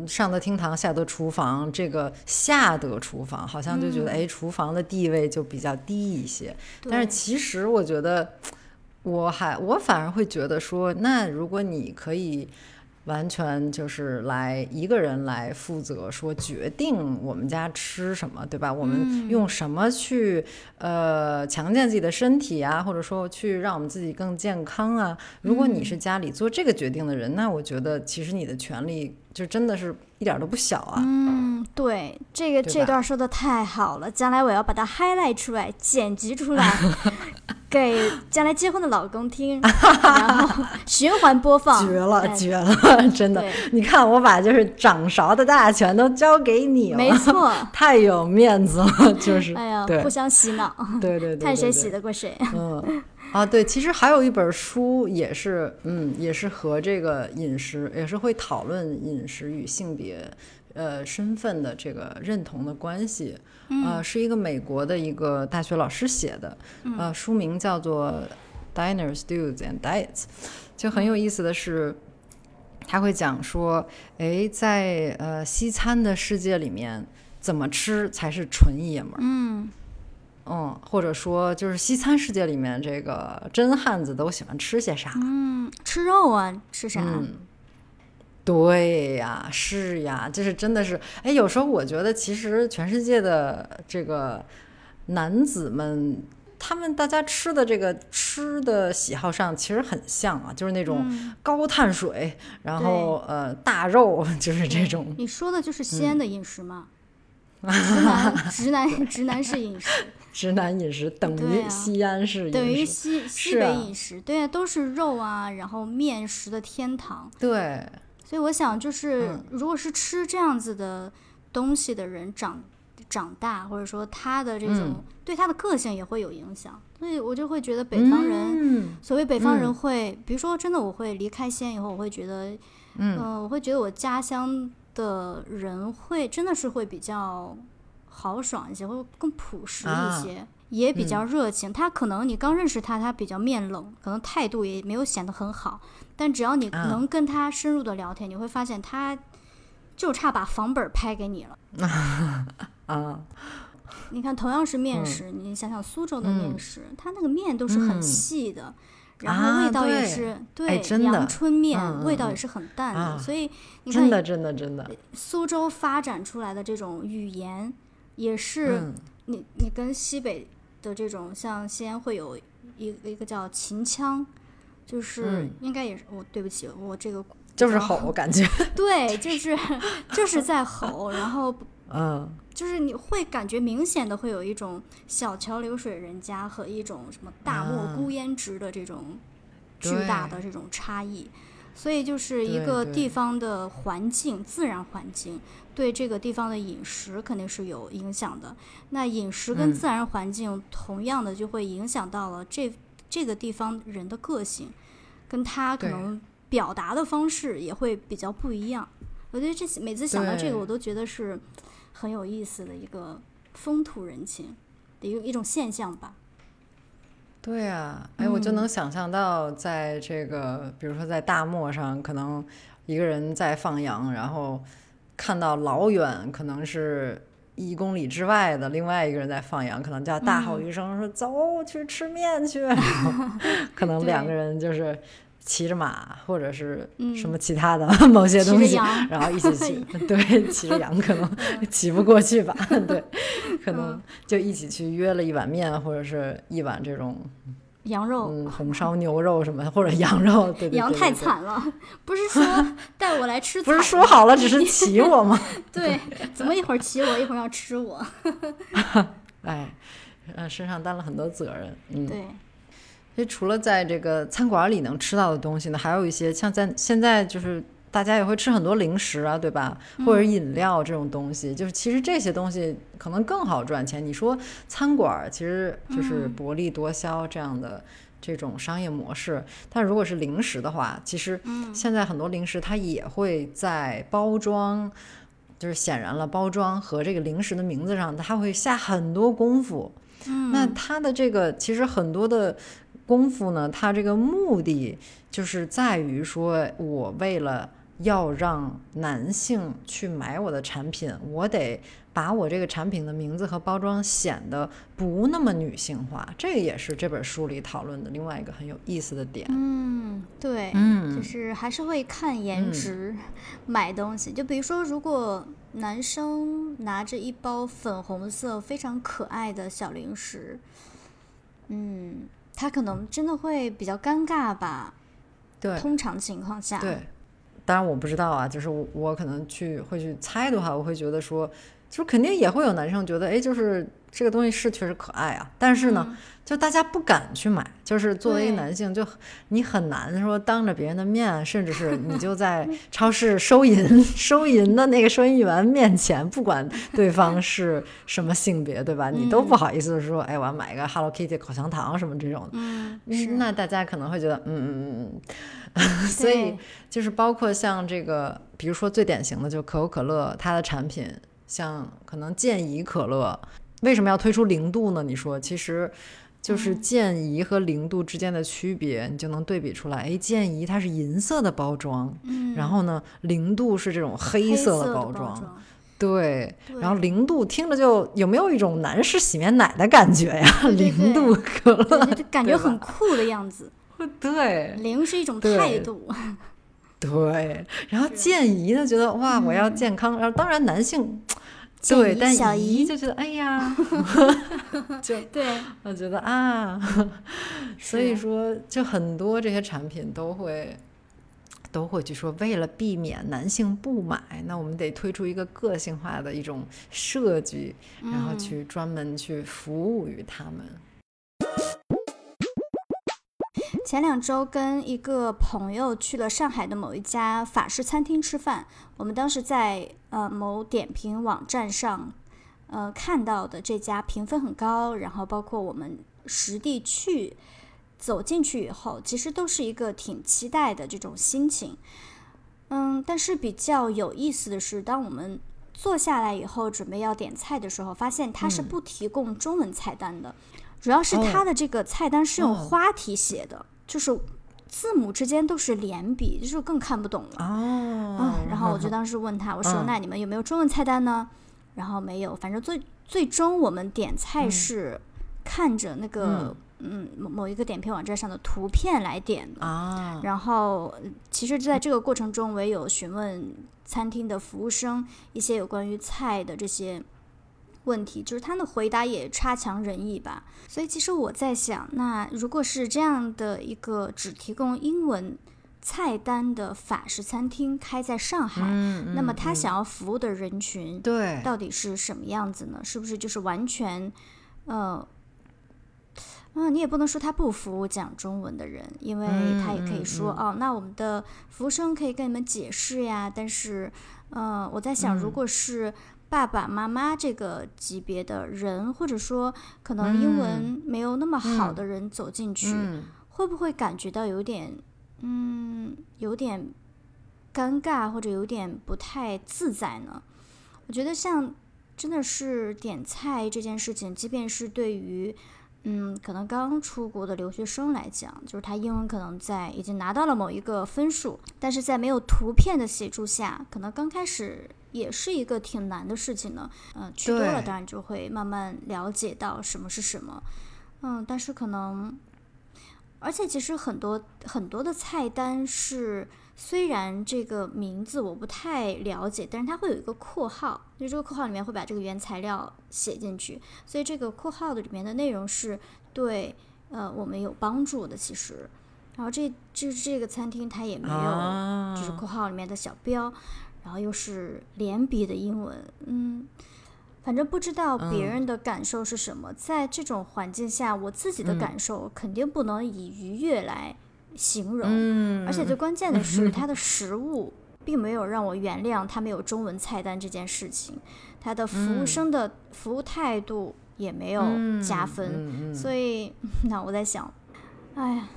上得厅堂，下得厨房，这个下得厨房，好像就觉得哎，厨房的地位就比较低一些。但是其实我觉得，我还我反而会觉得说，那如果你可以。完全就是来一个人来负责说决定我们家吃什么，对吧？我们用什么去呃强健自己的身体啊，或者说去让我们自己更健康啊？如果你是家里做这个决定的人，那我觉得其实你的权利就真的是一点都不小啊。嗯，对，这个这段说的太好了，将来我要把它 highlight 出来，剪辑出来。给将来结婚的老公听，然后循环播放，绝了，绝了，真的！你看，我把就是掌勺的大权都交给你了，没错，太有面子了，就是，哎呀，互相洗脑，对对对，看谁洗得过谁。嗯，啊，对，其实还有一本书也是，嗯，也是和这个饮食，也是会讨论饮食与性别。呃，身份的这个认同的关系，呃，是一个美国的一个大学老师写的，呃，书名叫做《Diners, Stews and Diets》，就很有意思的是，他会讲说，哎，在呃西餐的世界里面，怎么吃才是纯爷们儿？嗯，嗯，或者说，就是西餐世界里面，这个真汉子都喜欢吃些啥？嗯，吃肉啊，吃啥？对呀，是呀，就是真的是，哎，有时候我觉得，其实全世界的这个男子们，他们大家吃的这个吃的喜好上其实很像啊，就是那种高碳水，然后呃大肉，就是这种。你说的就是西安的饮食吗？直男直男直男式饮食，直男饮食等于西安式饮食，等于西西北饮食，对啊，都是肉啊，然后面食的天堂，对。所以我想，就是如果是吃这样子的东西的人长长大，或者说他的这种对他的个性也会有影响。所以我就会觉得北方人，所谓北方人会，比如说真的，我会离开西安以后，我会觉得，嗯，我会觉得我家乡的人会真的是会比较豪爽一些，会更朴实一些。也比较热情，他可能你刚认识他，他比较面冷，可能态度也没有显得很好。但只要你能跟他深入的聊天，你会发现他就差把房本拍给你了。啊，你看，同样是面食，你想想苏州的面食，它那个面都是很细的，然后味道也是对阳春面，味道也是很淡的。所以你看，真的真的真的，苏州发展出来的这种语言，也是你你跟西北。的这种像西安会有一一个叫秦腔，就是应该也是我对不起我这个就是吼感觉对就是就是在吼，然后 嗯就是你会感觉明显的会有一种小桥流水人家和一种什么大漠孤烟直的这种巨大的这种差异，所以就是一个地方的环境自然环境。对这个地方的饮食肯定是有影响的。那饮食跟自然环境同样的就会影响到了这这个地方人的个性，跟他可能表达的方式也会比较不一样。我觉得这每次想到这个，我都觉得是很有意思的一个风土人情的一一种现象吧。对啊，哎，我就嗯能想象到，在这个，比如说在大漠上，可能一个人在放羊，然后看到老远可能是一公里之外的另外一个人在放羊，可能叫大吼一声说：“走，去吃面去。”可能两个人就是骑着马或者是嗯。什么其他的 某些东西，然后一起去，对，骑着羊可能骑不过去吧，对，可能就一起去约了一碗面或者是一碗这种羊肉，嗯红烧牛肉什么，或者羊肉，对对对羊太惨了，不是说 带我来吃不是说好了只是骑我吗？对，怎么一会儿骑我，一会儿要吃我？哎，呃，身上担了很多责任，嗯。对，所以除了在这个餐馆里能吃到的东西呢，还有一些像在现在就是大家也会吃很多零食啊，对吧？或者饮料这种东西，就是其实这些东西可能更好赚钱。你说餐馆儿其实就是薄利多销这样的。这种商业模式，但如果是零食的话，其实现在很多零食它也会在包装，就是显然了包装和这个零食的名字上，它会下很多功夫。那它的这个其实很多的功夫呢，它这个目的就是在于说，我为了要让男性去买我的产品，我得把我这个产品的名字和包装显得不那么女性化。这个也是这本书里讨论的另外一个很有意思的点。嗯，对，嗯就是还是会看颜值、买东西。就比如说，如果男生拿着一包粉红色非常可爱的小零食，嗯，他可能真的会比较尴尬吧。对通常情况下，对，当然我不知道啊，就是我可能去会去猜的话，我会觉得说，就是肯定也会有男生觉得，哎，就是这个东西是确实可爱啊，但是呢，就大家不敢去买，就是作为一个男性，就你很难说当着别人的面，甚至是 你就在超市收银收银的那个收银员面前，不管对方是什么性别，对吧？你都不好意思说，哎，我要买一个 Hello Kitty 口香糖什么这种的。嗯，那大家可能会觉得，嗯嗯嗯嗯，所以就是包括像这个，比如说最典型的就可口可乐，它的产品像可能健怡可乐，为什么要推出零度呢？你说，其实就是健怡和零度之间的区别，你就能对比出来。哎，健怡它是银色的包装，嗯，然后呢，零度是这种黑黑色的包装。装，对，然后零度听着就有没有一种男士洗面奶的感觉呀？零度可乐，就感觉很酷的样子。对，零是一种态度，对，然后健怡呢，觉得哇，我要健康。然后当然男性，对，但小怡怡就觉得哎呀 就对，我觉得啊，所以说就很多这些产品都会。都会去说，为了避免男性不买，那我们得推出一个个性化的一种设计，然后嗯去专门去服务于他们。前两周跟一个朋友去了上海的某一家法式餐厅吃饭，我们当时在呃某点评网站上，呃看到的这家评分很高，然后包括我们实地去走进去以后，其实都是一个挺期待的这种心情。嗯，但是比较有意思的是，当我们坐下来以后准备要点菜的时候，发现它是不提供中文菜单的，主要是它的这个菜单是用哦。花体写的，就是字母之间都是连笔，就是更看不懂了。哦啊，然后我就 当时问他，我说：“嗯那你们有没有中文菜单呢？”然后没有，反正最最终我们点菜是看着那个嗯某某一个点评网站上的图片来点的。啊，然后，呃其实在这个过程中，我也有询问餐厅的服务生一些有关于菜的这些问题，就是他的回答也差强人意吧。所以，其实我在想，那如果是这样的一个只提供英文菜单的法式餐厅开在上海，嗯，那么嗯他想要服务的人群对到底是什么样子呢？是不是就是完全，呃，嗯，你也不能说他不服务讲中文的人，因为他也可以说、哦，那我们的服务生可以跟你们解释呀。但是，呃，我在想，如果是爸爸妈妈这个级别的人，或者说可能英文没有那么好的人走进去，嗯。会不会感觉到有点嗯有点尴尬或者有点不太自在呢？我觉得像真的是点菜这件事情，即便是对于嗯可能刚出国的留学生来讲，就是他英文可能在已经拿到了某一个分数，但是在没有图片的协助下，可能刚开始也是一个挺难的事情呢。嗯，去多了当然就会慢慢了解到什么是什么。嗯，但是可能。而且其实很多很多的菜单是，虽然这个名字我不太了解，但是它会有一个括号，就这个括号里面会把这个原材料写进去，所以这个括号的里面的内容是对呃我们有帮助的。其实，然后这这这个餐厅它也没有就是括号里面的小标，然后又是连笔的英文，嗯。反正不知道别人的感受是什么，在这种环境下，我自己的感受肯定不能以愉悦来形容。而且最关键的是，它的食物并没有让我原谅它没有中文菜单这件事情，它的服务生的服务态度也没有加分。所以，那我在想，哎呀，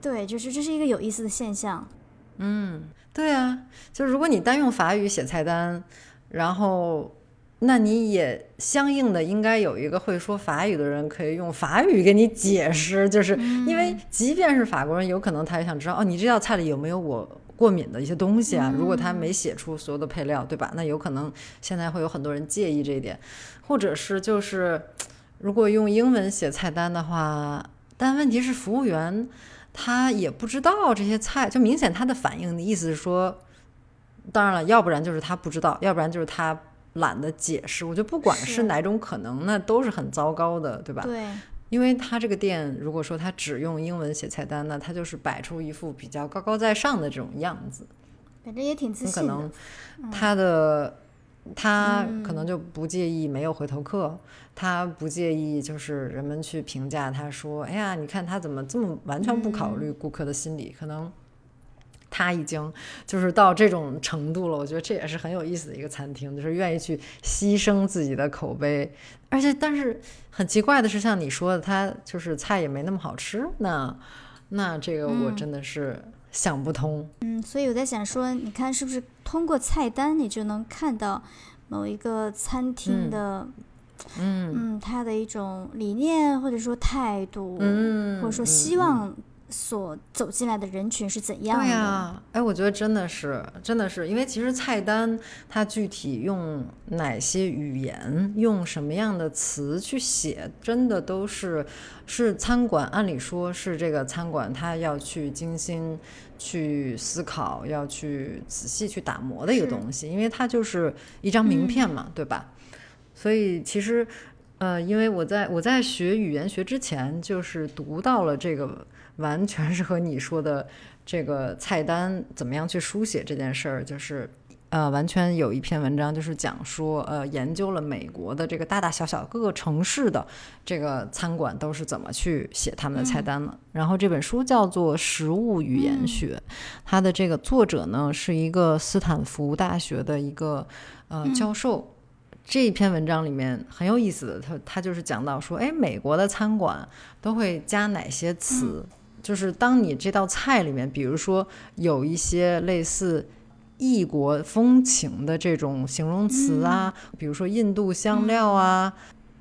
对，就是这是一个有意思的现象。嗯，对啊，就如果你单用法语写菜单，然后。那你也相应的应该有一个会说法语的人，可以用法语给你解释，就是因为即便是法国人，有可能他也想知道哦，你这道菜里有没有我过敏的一些东西啊？如果他没写出所有的配料，对吧？那有可能现在会有很多人介意这一点，或者是就是如果用英文写菜单的话，但问题是服务员他也不知道这些菜，就明显他的反应的意思是说，当然了，要不然就是他不知道，要不然就是他。懒得解释，我觉得不管是哪种可能，那都是很糟糕的，对吧？对，因为他这个店，如果说他只用英文写菜单，那他就是摆出一副比较高高在上的这种样子，反正也挺自信的。可能他的他可能就不介意没有回头客，他不介意就是人们去评价他说：“哎呀，你看他怎么这么完全不考虑顾客的心理？”可能。他已经就是到这种程度了，我觉得这也是很有意思的一个餐厅，就是愿意去牺牲自己的口碑，而且但是很奇怪的是，像你说的，他就是菜也没那么好吃，那那这个我真的是想不通。嗯，所以我在想说，你看是不是通过菜单你就能看到某一个餐厅的，嗯嗯，他的一种理念或者说态度，嗯，或者说希望。所走进来的人群是怎样的？对呀，哎，我觉得真的是，真的是，因为其实菜单它具体用哪些语言，用什么样的词去写，真的都是是餐馆。按理说是这个餐馆，它要去精心去思考，要去仔细去打磨的一个东西，因为它就是一张名片嘛，对吧？所以其实，呃，因为我在我在学语言学之前，就是读到了这个。完全是和你说的这个菜单怎么样去书写这件事儿，就是呃，完全有一篇文章就是讲说，呃，研究了美国的这个大大小小各个城市的这个餐馆都是怎么去写他们的菜单的。然后这本书叫做《食物语言学》，它的这个作者呢是一个斯坦福大学的一个呃教授。这一篇文章里面很有意思的，他他就是讲到说，哎，美国的餐馆都会加哪些词？就是当你这道菜里面，比如说有一些类似异国风情的这种形容词啊，比如说印度香料啊，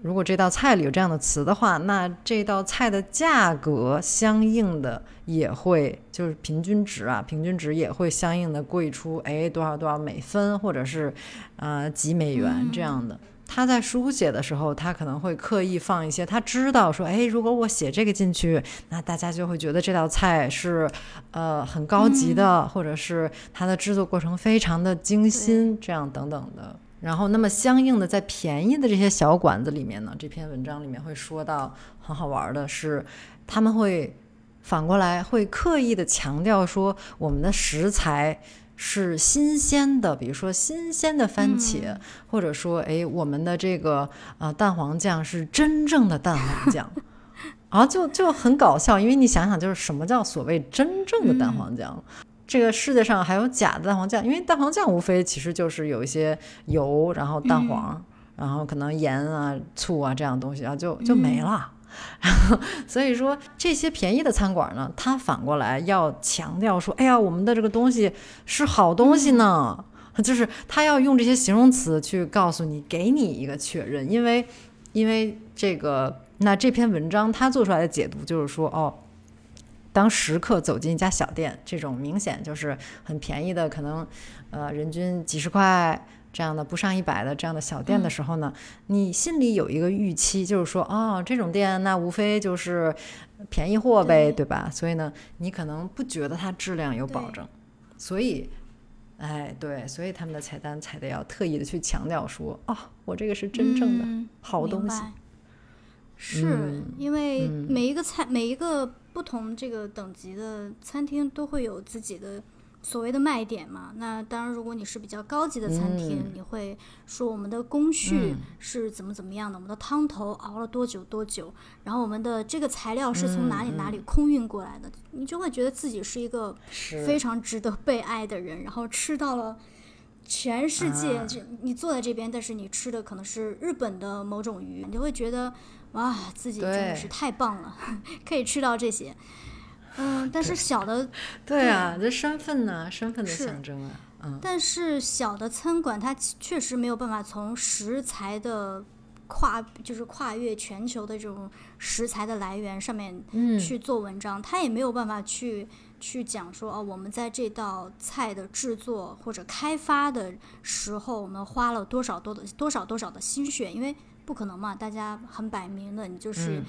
如果这道菜里有这样的词的话，那这道菜的价格相应的也会就是平均值啊，平均值也会相应的贵出哎多少多少美分，或者是呃几美元这样的。他在书写的时候，他可能会刻意放一些，他知道说，哎，如果我写这个进去，那大家就会觉得这道菜是，呃，很高级的，或者是它的制作过程非常的精心，这样等等的。然后，那么相应的，在便宜的这些小馆子里面呢，这篇文章里面会说到很好玩的是，他们会反过来会刻意的强调说，我们的食材。是新鲜的，比如说新鲜的番茄，或者说，哎，我们的这个啊蛋黄酱是真正的蛋黄酱，啊，就就很搞笑，因为你想想，就是什么叫所谓真正的蛋黄酱？这个世界上还有假的蛋黄酱，因为蛋黄酱无非其实就是有一些油，然后蛋黄，然后可能盐啊、醋啊这样东西，啊就就没了。然 后所以说这些便宜的餐馆呢，它反过来要强调说，哎呀，我们的这个东西是好东西呢，就是他要用这些形容词去告诉你，给你一个确认，因为因为这个那这篇文章他做出来的解读就是说，哦。当食客走进一家小店，这种明显就是很便宜的，可能，呃，人均几十块这样的不上一百的这样的小店的时候呢，你心里有一个预期，就是说，哦，这种店那无非就是便宜货呗，对。吧？所以呢，你可能不觉得它质量有保证，所以，哎，对，所以他们的菜单才得要特意的去强调说，哦，我这个是真正的好东西。是因为每一个菜，每一个不同这个等级的餐厅都会有自己的所谓的卖点嘛。那当然，如果你是比较高级的餐厅，你会说我们的工序是怎么怎么样的，我们的汤头熬了多久多久，然后我们的这个材料是从哪里哪里空运过来的，你就会觉得自己是一个非常值得被爱的人，然后吃到了。全世界，就你坐在这边，但是你吃的可能是日本的某种鱼，你就会觉得哇，自己真的是太棒了，可以吃到这些。嗯，但是小的，对啊，这身份呢，身份的象征啊。嗯。但是小的餐馆，它确实没有办法从食材的跨，就是跨越全球的这种食材的来源上面去做文章，它也没有办法去。去讲说哦，我们在这道菜的制作或者开发的时候，我们花了多少多的多少多少的心血，因为不可能嘛，大家很摆明的，你就是，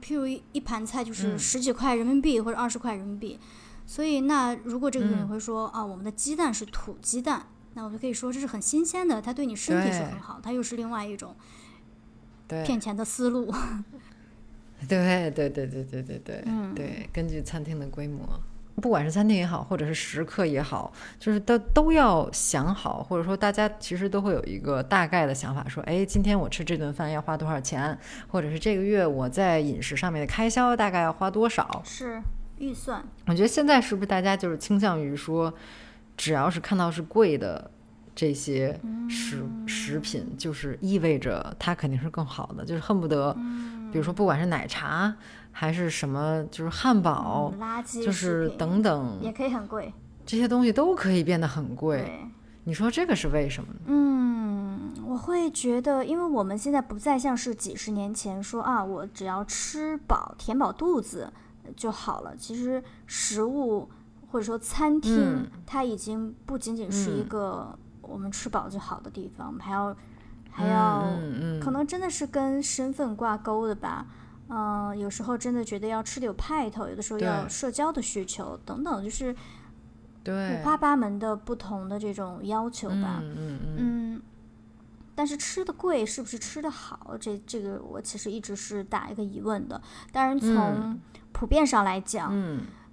譬如一盘菜就是十几块人民币或者二十块人民币，所以那如果这个人会说啊，我们的鸡蛋是土鸡蛋，那我就可以说这是很新鲜的，它对你身体是很好，它又是另外一种骗钱的思路。对对对对对对对，对，根据餐厅的规模，不管是餐厅也好，或者是食客也好，就是都都要想好，或者说大家其实都会有一个大概的想法，说，哎，今天我吃这顿饭要花多少钱，或者是这个月我在饮食上面的开销大概要花多少，是预算。我觉得现在是不是大家就是倾向于说，只要是看到是贵的这些食食品，就是意味着它肯定是更好的，就是恨不得。比如说，不管是奶茶还是什么，就是汉堡，垃圾就是等等，也可以很贵。这些东西都可以变得很贵。你说这个是为什么呢？嗯，我会觉得，因为我们现在不再像是几十年前说啊，我只要吃饱、填饱肚子就好了。其实食物或者说餐厅，它已经不仅仅是一个我们吃饱就好的地方，我们还要。还要，可能真的是跟身份挂钩的吧，嗯，有时候真的觉得要吃的有派头，有的时候要社交的需求等等，就是五花八门的不同的这种要求吧，嗯嗯嗯。但是吃的贵是不是吃的好？这这个我其实一直是打一个疑问的。当然从普遍上来讲，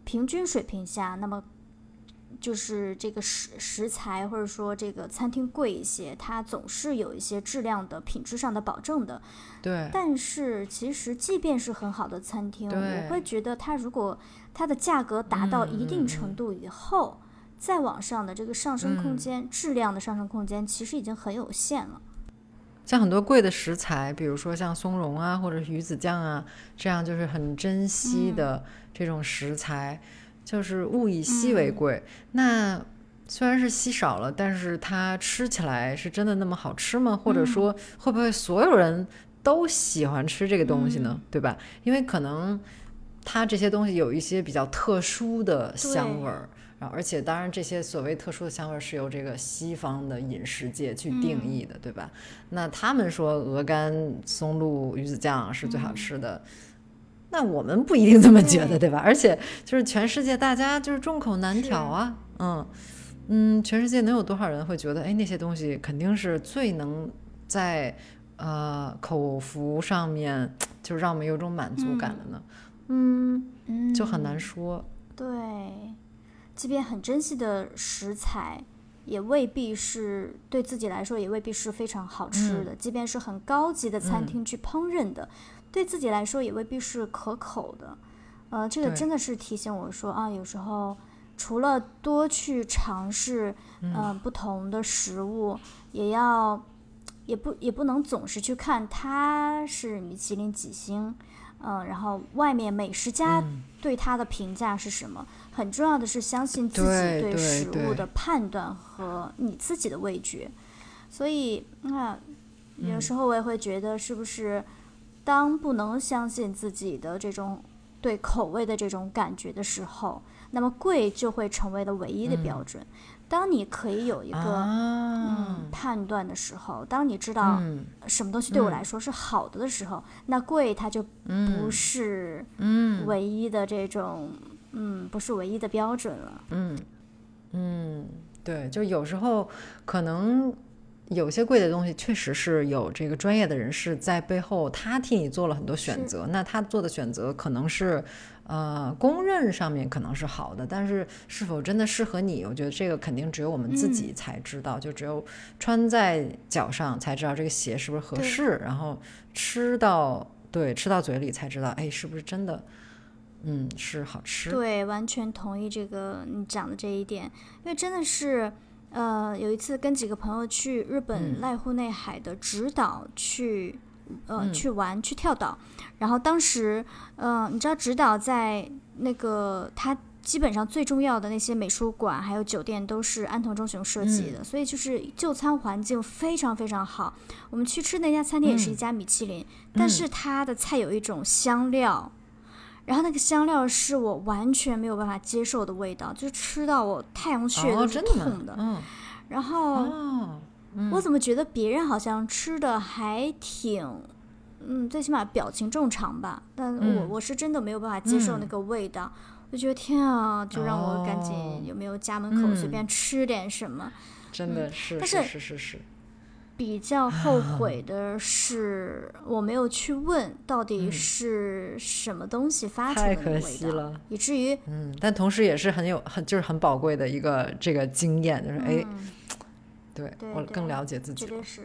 平均水平下，那么。就是这个食食材，或者说这个餐厅贵一些，它总是有一些质量的品质上的保证的。对。但是其实，即便是很好的餐厅，我会觉得它如果它的价格达到一定程度以后，再往上的这个上升空间，质量的上升空间其实已经很有限了。像很多贵的食材，比如说像松茸啊，或者鱼子酱啊，这样就是很珍惜的这种食材。就是物以稀为贵，那虽然是稀少了，但是它吃起来是真的那么好吃吗？或者说会不会所有人都喜欢吃这个东西呢？对吧？因为可能它这些东西有一些比较特殊的香味儿，然后而且当然这些所谓特殊的香味儿是由这个西方的饮食界去定义的，对吧？那他们说鹅肝、松露、鱼子酱是最好吃的。那我们不一定这么觉得，对吧？而且就是全世界大家就是众口难调啊，嗯嗯，全世界能有多少人会觉得，哎，那些东西肯定是最能在呃口服上面，就让我们有种满足感的呢？嗯，就很难说。对，即便很珍惜的食材，也未必是对自己来说也未必是非常好吃的。即便是很高级的餐厅去烹饪的。对自己来说也未必是可口的，呃，这个真的是提醒我说啊，有时候除了多去尝试，嗯，不同的食物，也要也不也不能总是去看它是米其林几星，嗯，然后外面美食家对它的评价是什么？很重要的是相信自己对食物的判断和你自己的味觉。所以那有时候我也会觉得，是不是当不能相信自己的这种对口味的这种感觉的时候，那么贵就会成为了唯一的标准。当你可以有一个、啊嗯判断的时候，当你知道嗯什么东西对我来说是好的的时候，那贵它就不是嗯唯一的这种嗯不是唯一的标准了。嗯嗯，对，就有时候可能有些贵的东西，确实是有这个专业的人士在背后，他替你做了很多选择。那他做的选择可能是，呃，公认上面可能是好的，但是是否真的适合你，我觉得这个肯定只有我们自己才知道，就只有穿在脚上才知道这个鞋是不是合适，然后吃到对吃到嘴里才知道，哎，是不是真的，嗯，是好吃。对，完全同意这个你讲的这一点，因为真的是，呃，有一次跟几个朋友去日本濑户内海的直岛去，呃，去玩去跳岛，然后当时，呃，你知道直岛在那个它。基本上最重要的那些美术馆还有酒店都是安藤忠雄设计的，所以就是就餐环境非常非常好。我们去吃那家餐厅也是一家米其林，但是它的菜有一种香料，然后那个香料是我完全没有办法接受的味道，就吃到我太阳穴哦，都是痛的。嗯，然后哦，我怎么觉得别人好像吃的还挺，嗯，最起码表情正常吧，但我、嗯我是真的没有办法接受那个味道。我觉得天啊，就让我赶哦紧有没有家门口随嗯便吃点什么。真的是，但是是是是是，比较后悔的是，我没有去问到底是什么东西发出嗯太可惜了。以至于嗯，但同时也是很有很就是很宝贵的一个这个经验，就是哎，嗯，对我更了解自己了。是。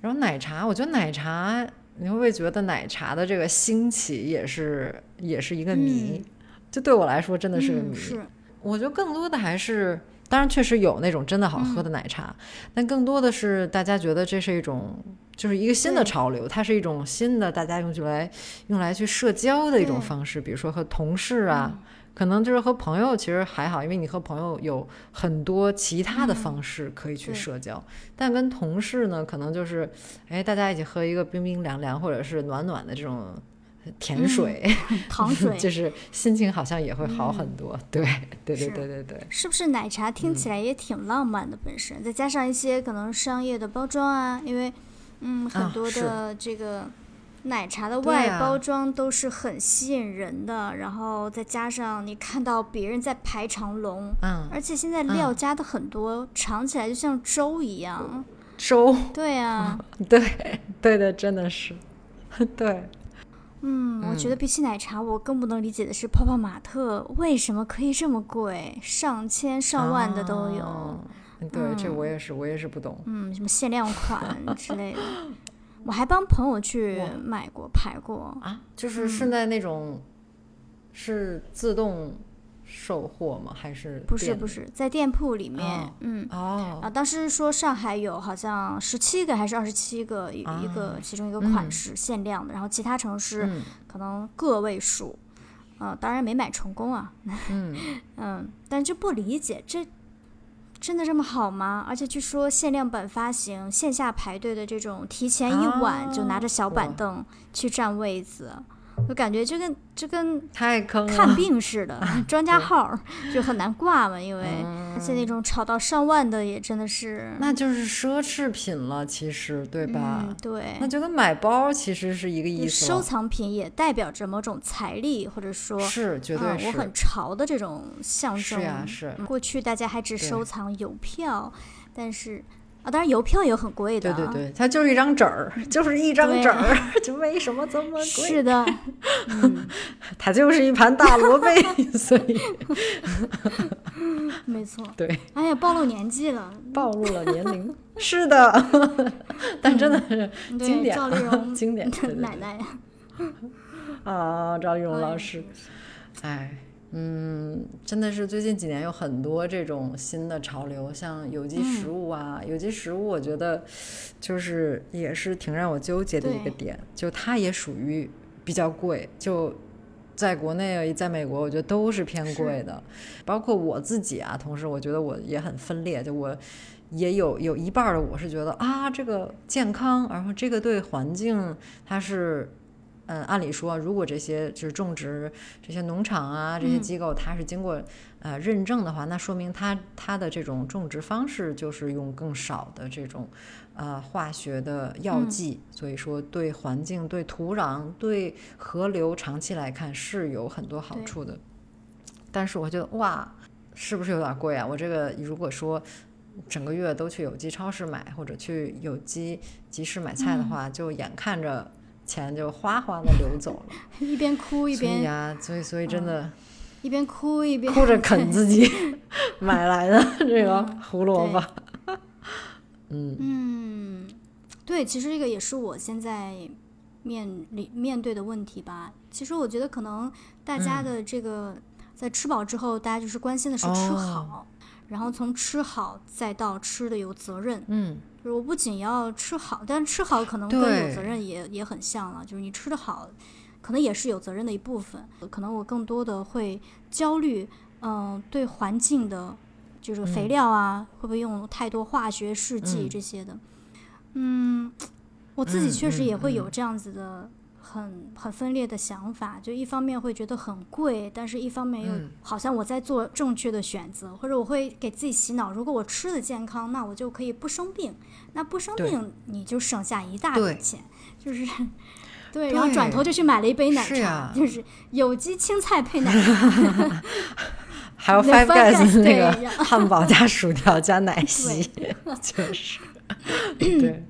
然后奶茶，我觉得奶茶，你会不会觉得奶茶的这个兴起也是也是一个谜？就对我来说真的是个谜。嗯、是，我觉得更多的还是，当然确实有那种真的好喝的奶茶，但更多的是大家觉得这是一种，就是一个新的潮流，它是一种新的大家用来用来去社交的一种方式，比如说和同事啊。可能就是和朋友其实还好，因为你和朋友有很多其他的方式可以去社交，但跟同事呢，可能就是，哎，大家一起喝一个冰冰凉凉或者是暖暖的这种甜水，糖水就是心情好像也会好很多。对，对对对对对，是不是奶茶听起来也挺浪漫的？本身再加上一些可能商业的包装啊，因为嗯很啊多的这个奶茶的外啊包装都是很吸引人的，然后再加上你看到别人在排长龙，嗯，而且现在料加的很多，尝起来就像粥一样。粥，对啊，对对的，真的是，对，嗯，我觉得比起奶茶，我更不能理解的是泡泡玛特为什么可以这么贵，上千上万的都有。哦对，这我也是，我也是不懂。嗯，什么限量 款之类的，我还帮朋友去买过、排过。啊，就是是在那种是自动售货吗？还是？不是不是，在店铺里面，哦嗯。哦啊，当时说上海有好像十七个还是二十七个一、一个其中一个款式、限量的，然后其他城市嗯可能个位数，呃，当然没买成功啊，嗯，嗯，但就不理解这真的这么好吗？而且据说限量版发行，线下排队的这种提前一晚就拿着小板凳去占位子，我感觉就跟就跟太坑。看病似的，专家号就很难挂嘛，因为而且那种炒到上万的也真的是，那就是奢侈品了，其实对吧？嗯，对那。就跟买包其实是一个意思。收藏品也代表着某种财力，或者说，是，绝对。我很潮的这种象征。是呀，是。嗯过去大家还只收藏邮票，但是啊，当然邮票也很贵的、啊。对对对，它就是一张纸儿，就是一张纸儿，就为什么这么贵？是的，嗯，它就是一盘大萝卜，所以没错。对哎呀，暴露年纪了。暴露了年龄。是的，但真的是经典经典，奶奶，啊，赵丽蓉哎老师，哎，嗯，真的是最近几年有很多这种新的潮流，像有机食物啊，有机食物，我觉得就是也是挺让我纠结的一个点，就它也属于比较贵，就在国内，在美国，我觉得都是偏贵的。包括我自己啊，同时我觉得我也很分裂，就我也有有一半的我是觉得啊，这个健康，然后这个对环境它是。嗯，按理说，如果这些就是种植这些农场啊，这些机构它是经过呃认证的话，那说明它它的这种种植方式就是用更少的这种呃化学的药剂，所以说对环境、对土壤、对河流长期来看是有很多好处的。但是我觉得哇，是不是有点贵啊？我这个如果说整个月都去有机超市买或者去有机集市买菜的话，就眼看着。钱就哗哗的流走了，一边哭一边呀，所以所以真的，一边哭一边哭着啃自己 买来的 这个胡萝卜。嗯嗯，对，其实这个也是我现在面临面对的问题吧。其实我觉得可能大家的这个在吃饱之后，大家就是关心的是吃好，然后从吃好再到吃的有责任。嗯。就是我不仅要吃好，但吃好可能跟有责任也也很像了。就是你吃的好，可能也是有责任的一部分。可能我更多的会焦虑，嗯，对环境的，就是肥料啊，会不会用太多化学试剂这些的？嗯，我自己确实也会有这样子的。很很分裂的想法，就一方面会觉得很贵，但是一方面又好像我在做正确的选择，或者我会给自己洗脑，如果我吃的健康，那我就可以不生病，那不生病你就省下一大笔钱，就是 对，然后转头就去买了一杯奶茶，就是有机青菜配奶 茶，还有 Five Guys 那个汉堡加薯条加奶昔，就是，对。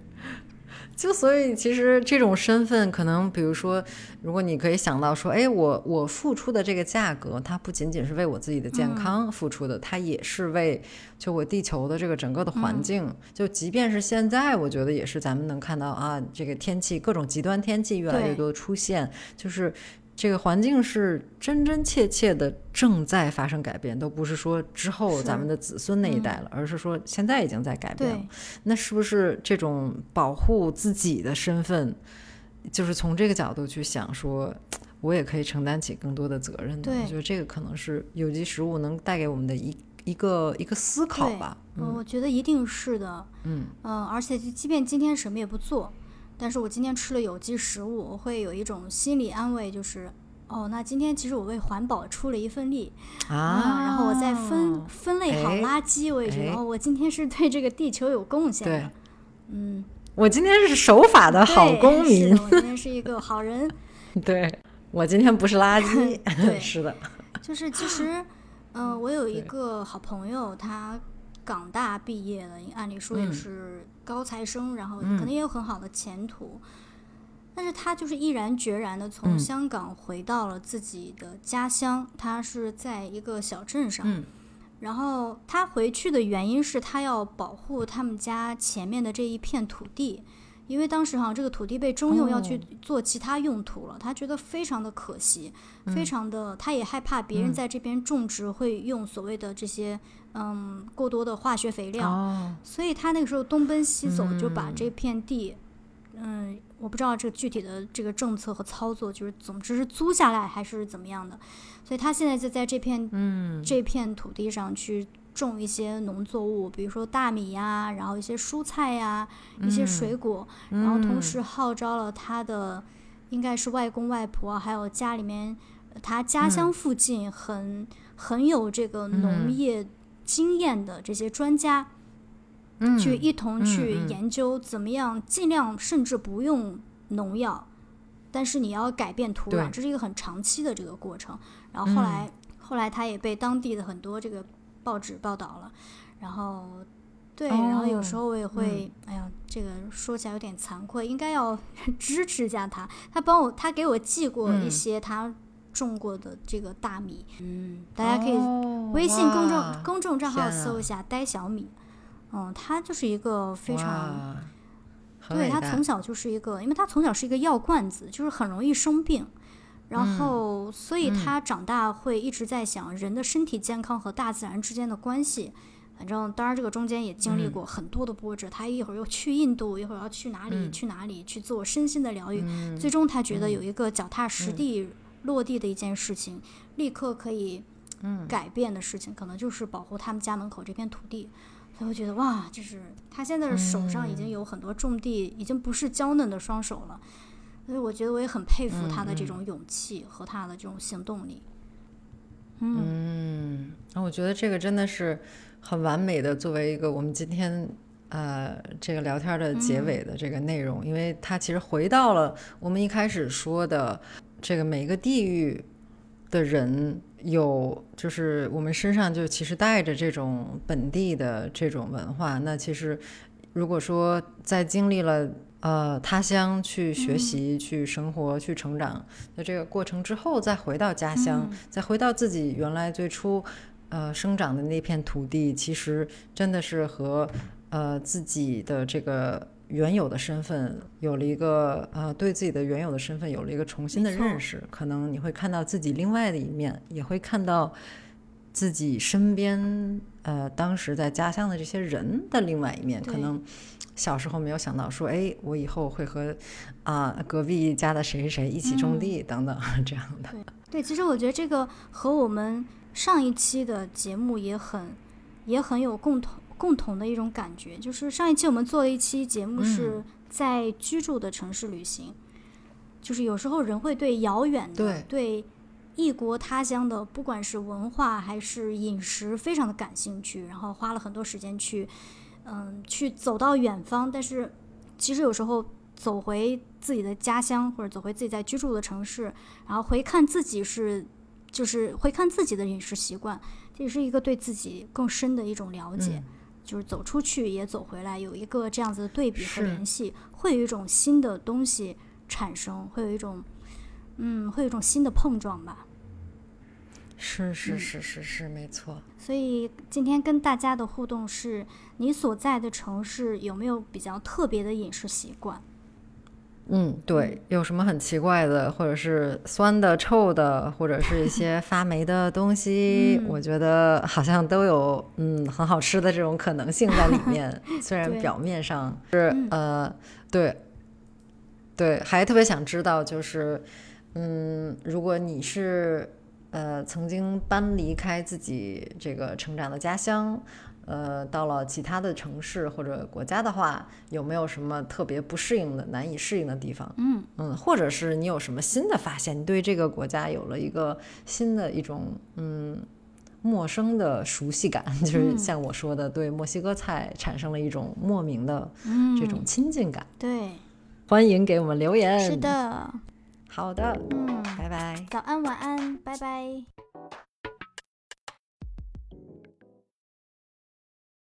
就所以，其实这种身份，可能比如说，如果你可以想到说，哎，我我付出的这个价格，它不仅仅是为我自己的健康付出的，它也是为就我地球的这个整个的环境。就即便是现在，我觉得也是咱们能看到啊，这个天气各种极端天气越来越多的出现，就是。这个环境是真真切切的正在发生改变，都不是说之后咱们的子孙那一代了，而是说现在已经在改变了。那是不是这种保护自己的身份，就是从这个角度去想，说我也可以承担起更多的责任呢？我觉得这个可能是有机食物能带给我们的一一个一个思考吧。嗯，我觉得一定是的。嗯嗯，而且即便今天什么也不做。但是我今天吃了有机食物，我会有一种心理安慰，就是，哦，那今天其实我为环保出了一份力啊。然后我再分分类好垃圾，我也觉得，哦，我今天是对这个地球有贡献的。嗯，我今天是守法的好公民。我今天是一个好人。对，我今天不是垃圾。对，是的。就是其实，嗯，我有一个好朋友，他。港大毕业的，按理说也是高材生，然后可能也有很好的前途，但是他就是毅然决然的从香港回到了自己的家乡，他是在一个小镇上，然后他回去的原因是他要保护他们家前面的这一片土地。因为当时哈，这个土地被征用要去做其他用途了，他觉得非常的可惜，非常的，他也害怕别人在这边种植会用所谓的这些嗯过多的化学肥料，所以他那个时候东奔西走就把这片地，嗯，我不知道这个具体的这个政策和操作，就是总之是租下来还是怎么样的，所以他现在就在这片嗯。这片土地上去。种一些农作物，比如说大米呀，然后一些蔬菜呀，一些水果，然后同时号召了他的，应该是外公外婆，还有家里面他家乡附近很很有这个农业经验的这些专家，去一同去研究怎么样尽量甚至不用农药，但是你要改变土壤，这是一个很长期的这个过程。然后后来后来他也被当地的很多这个。报纸报道了，然后对，然后有时候我也会，哎呀，这个说起来有点惭愧，应该要 支持一下他。他帮我，他给我寄过一些他种过的这个大米，嗯，大家可以微信公众公众账号搜一下“呆小米”，嗯，他就是一个非常，对他从小就是一个，因为他从小是一个药罐子，就是很容易生病。然后所以他长大会一直在想人的身体健康和大自然之间的关系。反正当然这个中间也经历过很多的波折，他一会儿又去印度，一会儿要去哪里去哪里去做身心的疗愈，最终他觉得有一个脚踏实地落地的一件事情，立刻可以改变的事情，可能就是保护他们家门口这片土地。他会觉得哇，就是他现在的手上已经有很多种地，已经不是娇嫩的双手了。所以我觉得我也很佩服他的这种勇气和他的这种行动力。嗯，那我觉得这个真的是。很完美的作为一个我们今天呃这个聊天的结尾的这个内容，因为它其实回到了我们一开始说的这个每个地域的人有，就是我们身上就其实带着这种本地的这种文化。那其实如果说在经历了呃他乡去学习、去生活、去成长的这个过程之后，再回到家乡，再回到自己原来最初。呃，生长的那片土地，其实真的是和呃自己的这个原有的身份有了一个呃，对自己的原有的身份有了一个重新的认识。可能你会看到自己另外的一面，也会看到自己身边呃当时在家乡的这些人的另外一面。可能小时候没有想到说，哎，我以后会和啊隔壁家的谁谁谁一起种地等等 这样的。对，其实我觉得这个和我们。上一期的节目也很，也很有共同共同的一种感觉，就是上一期我们做了一期节目是在居住的城市旅行，就是有时候人会对遥远的、对异国他乡的，不管是文化还是饮食，非常的感兴趣，然后花了很多时间去，嗯，去走到远方，但是其实有时候走回自己的家乡或者走回自己在居住的城市，然后回看自己是。就是回看自己的饮食习惯，这也是一个对自己更深的一种了解。就是走出去也走回来，有一个这样子的对比和联系，会有一种新的东西产生，会有一种，嗯，会有一种新的碰撞吧。是是是是是，没错。所以今天跟大家的互动是：你所在的城市有没有比较特别的饮食习惯？嗯，对，有什么很奇怪的，或者是酸的、臭的，或者是一些 发霉的东西，我觉得好像都有嗯很好吃的这种可能性在里 面。虽然表面上是呃，对，对，还特别想知道，就是嗯，如果你是呃曾经搬离开自己这个成长的家乡。呃，到了其他的城市或者国家的话，有没有什么特别不适应的、难以适应的地方？嗯嗯，或者是你有什么新的发现？你对这个国家有了一个新的一种嗯陌生的熟悉感，就是像我说的，对墨西哥菜产生了一种莫名的这种亲近感。对，欢迎给我们留言。是的，好的，嗯，拜拜。早安，晚安，拜拜。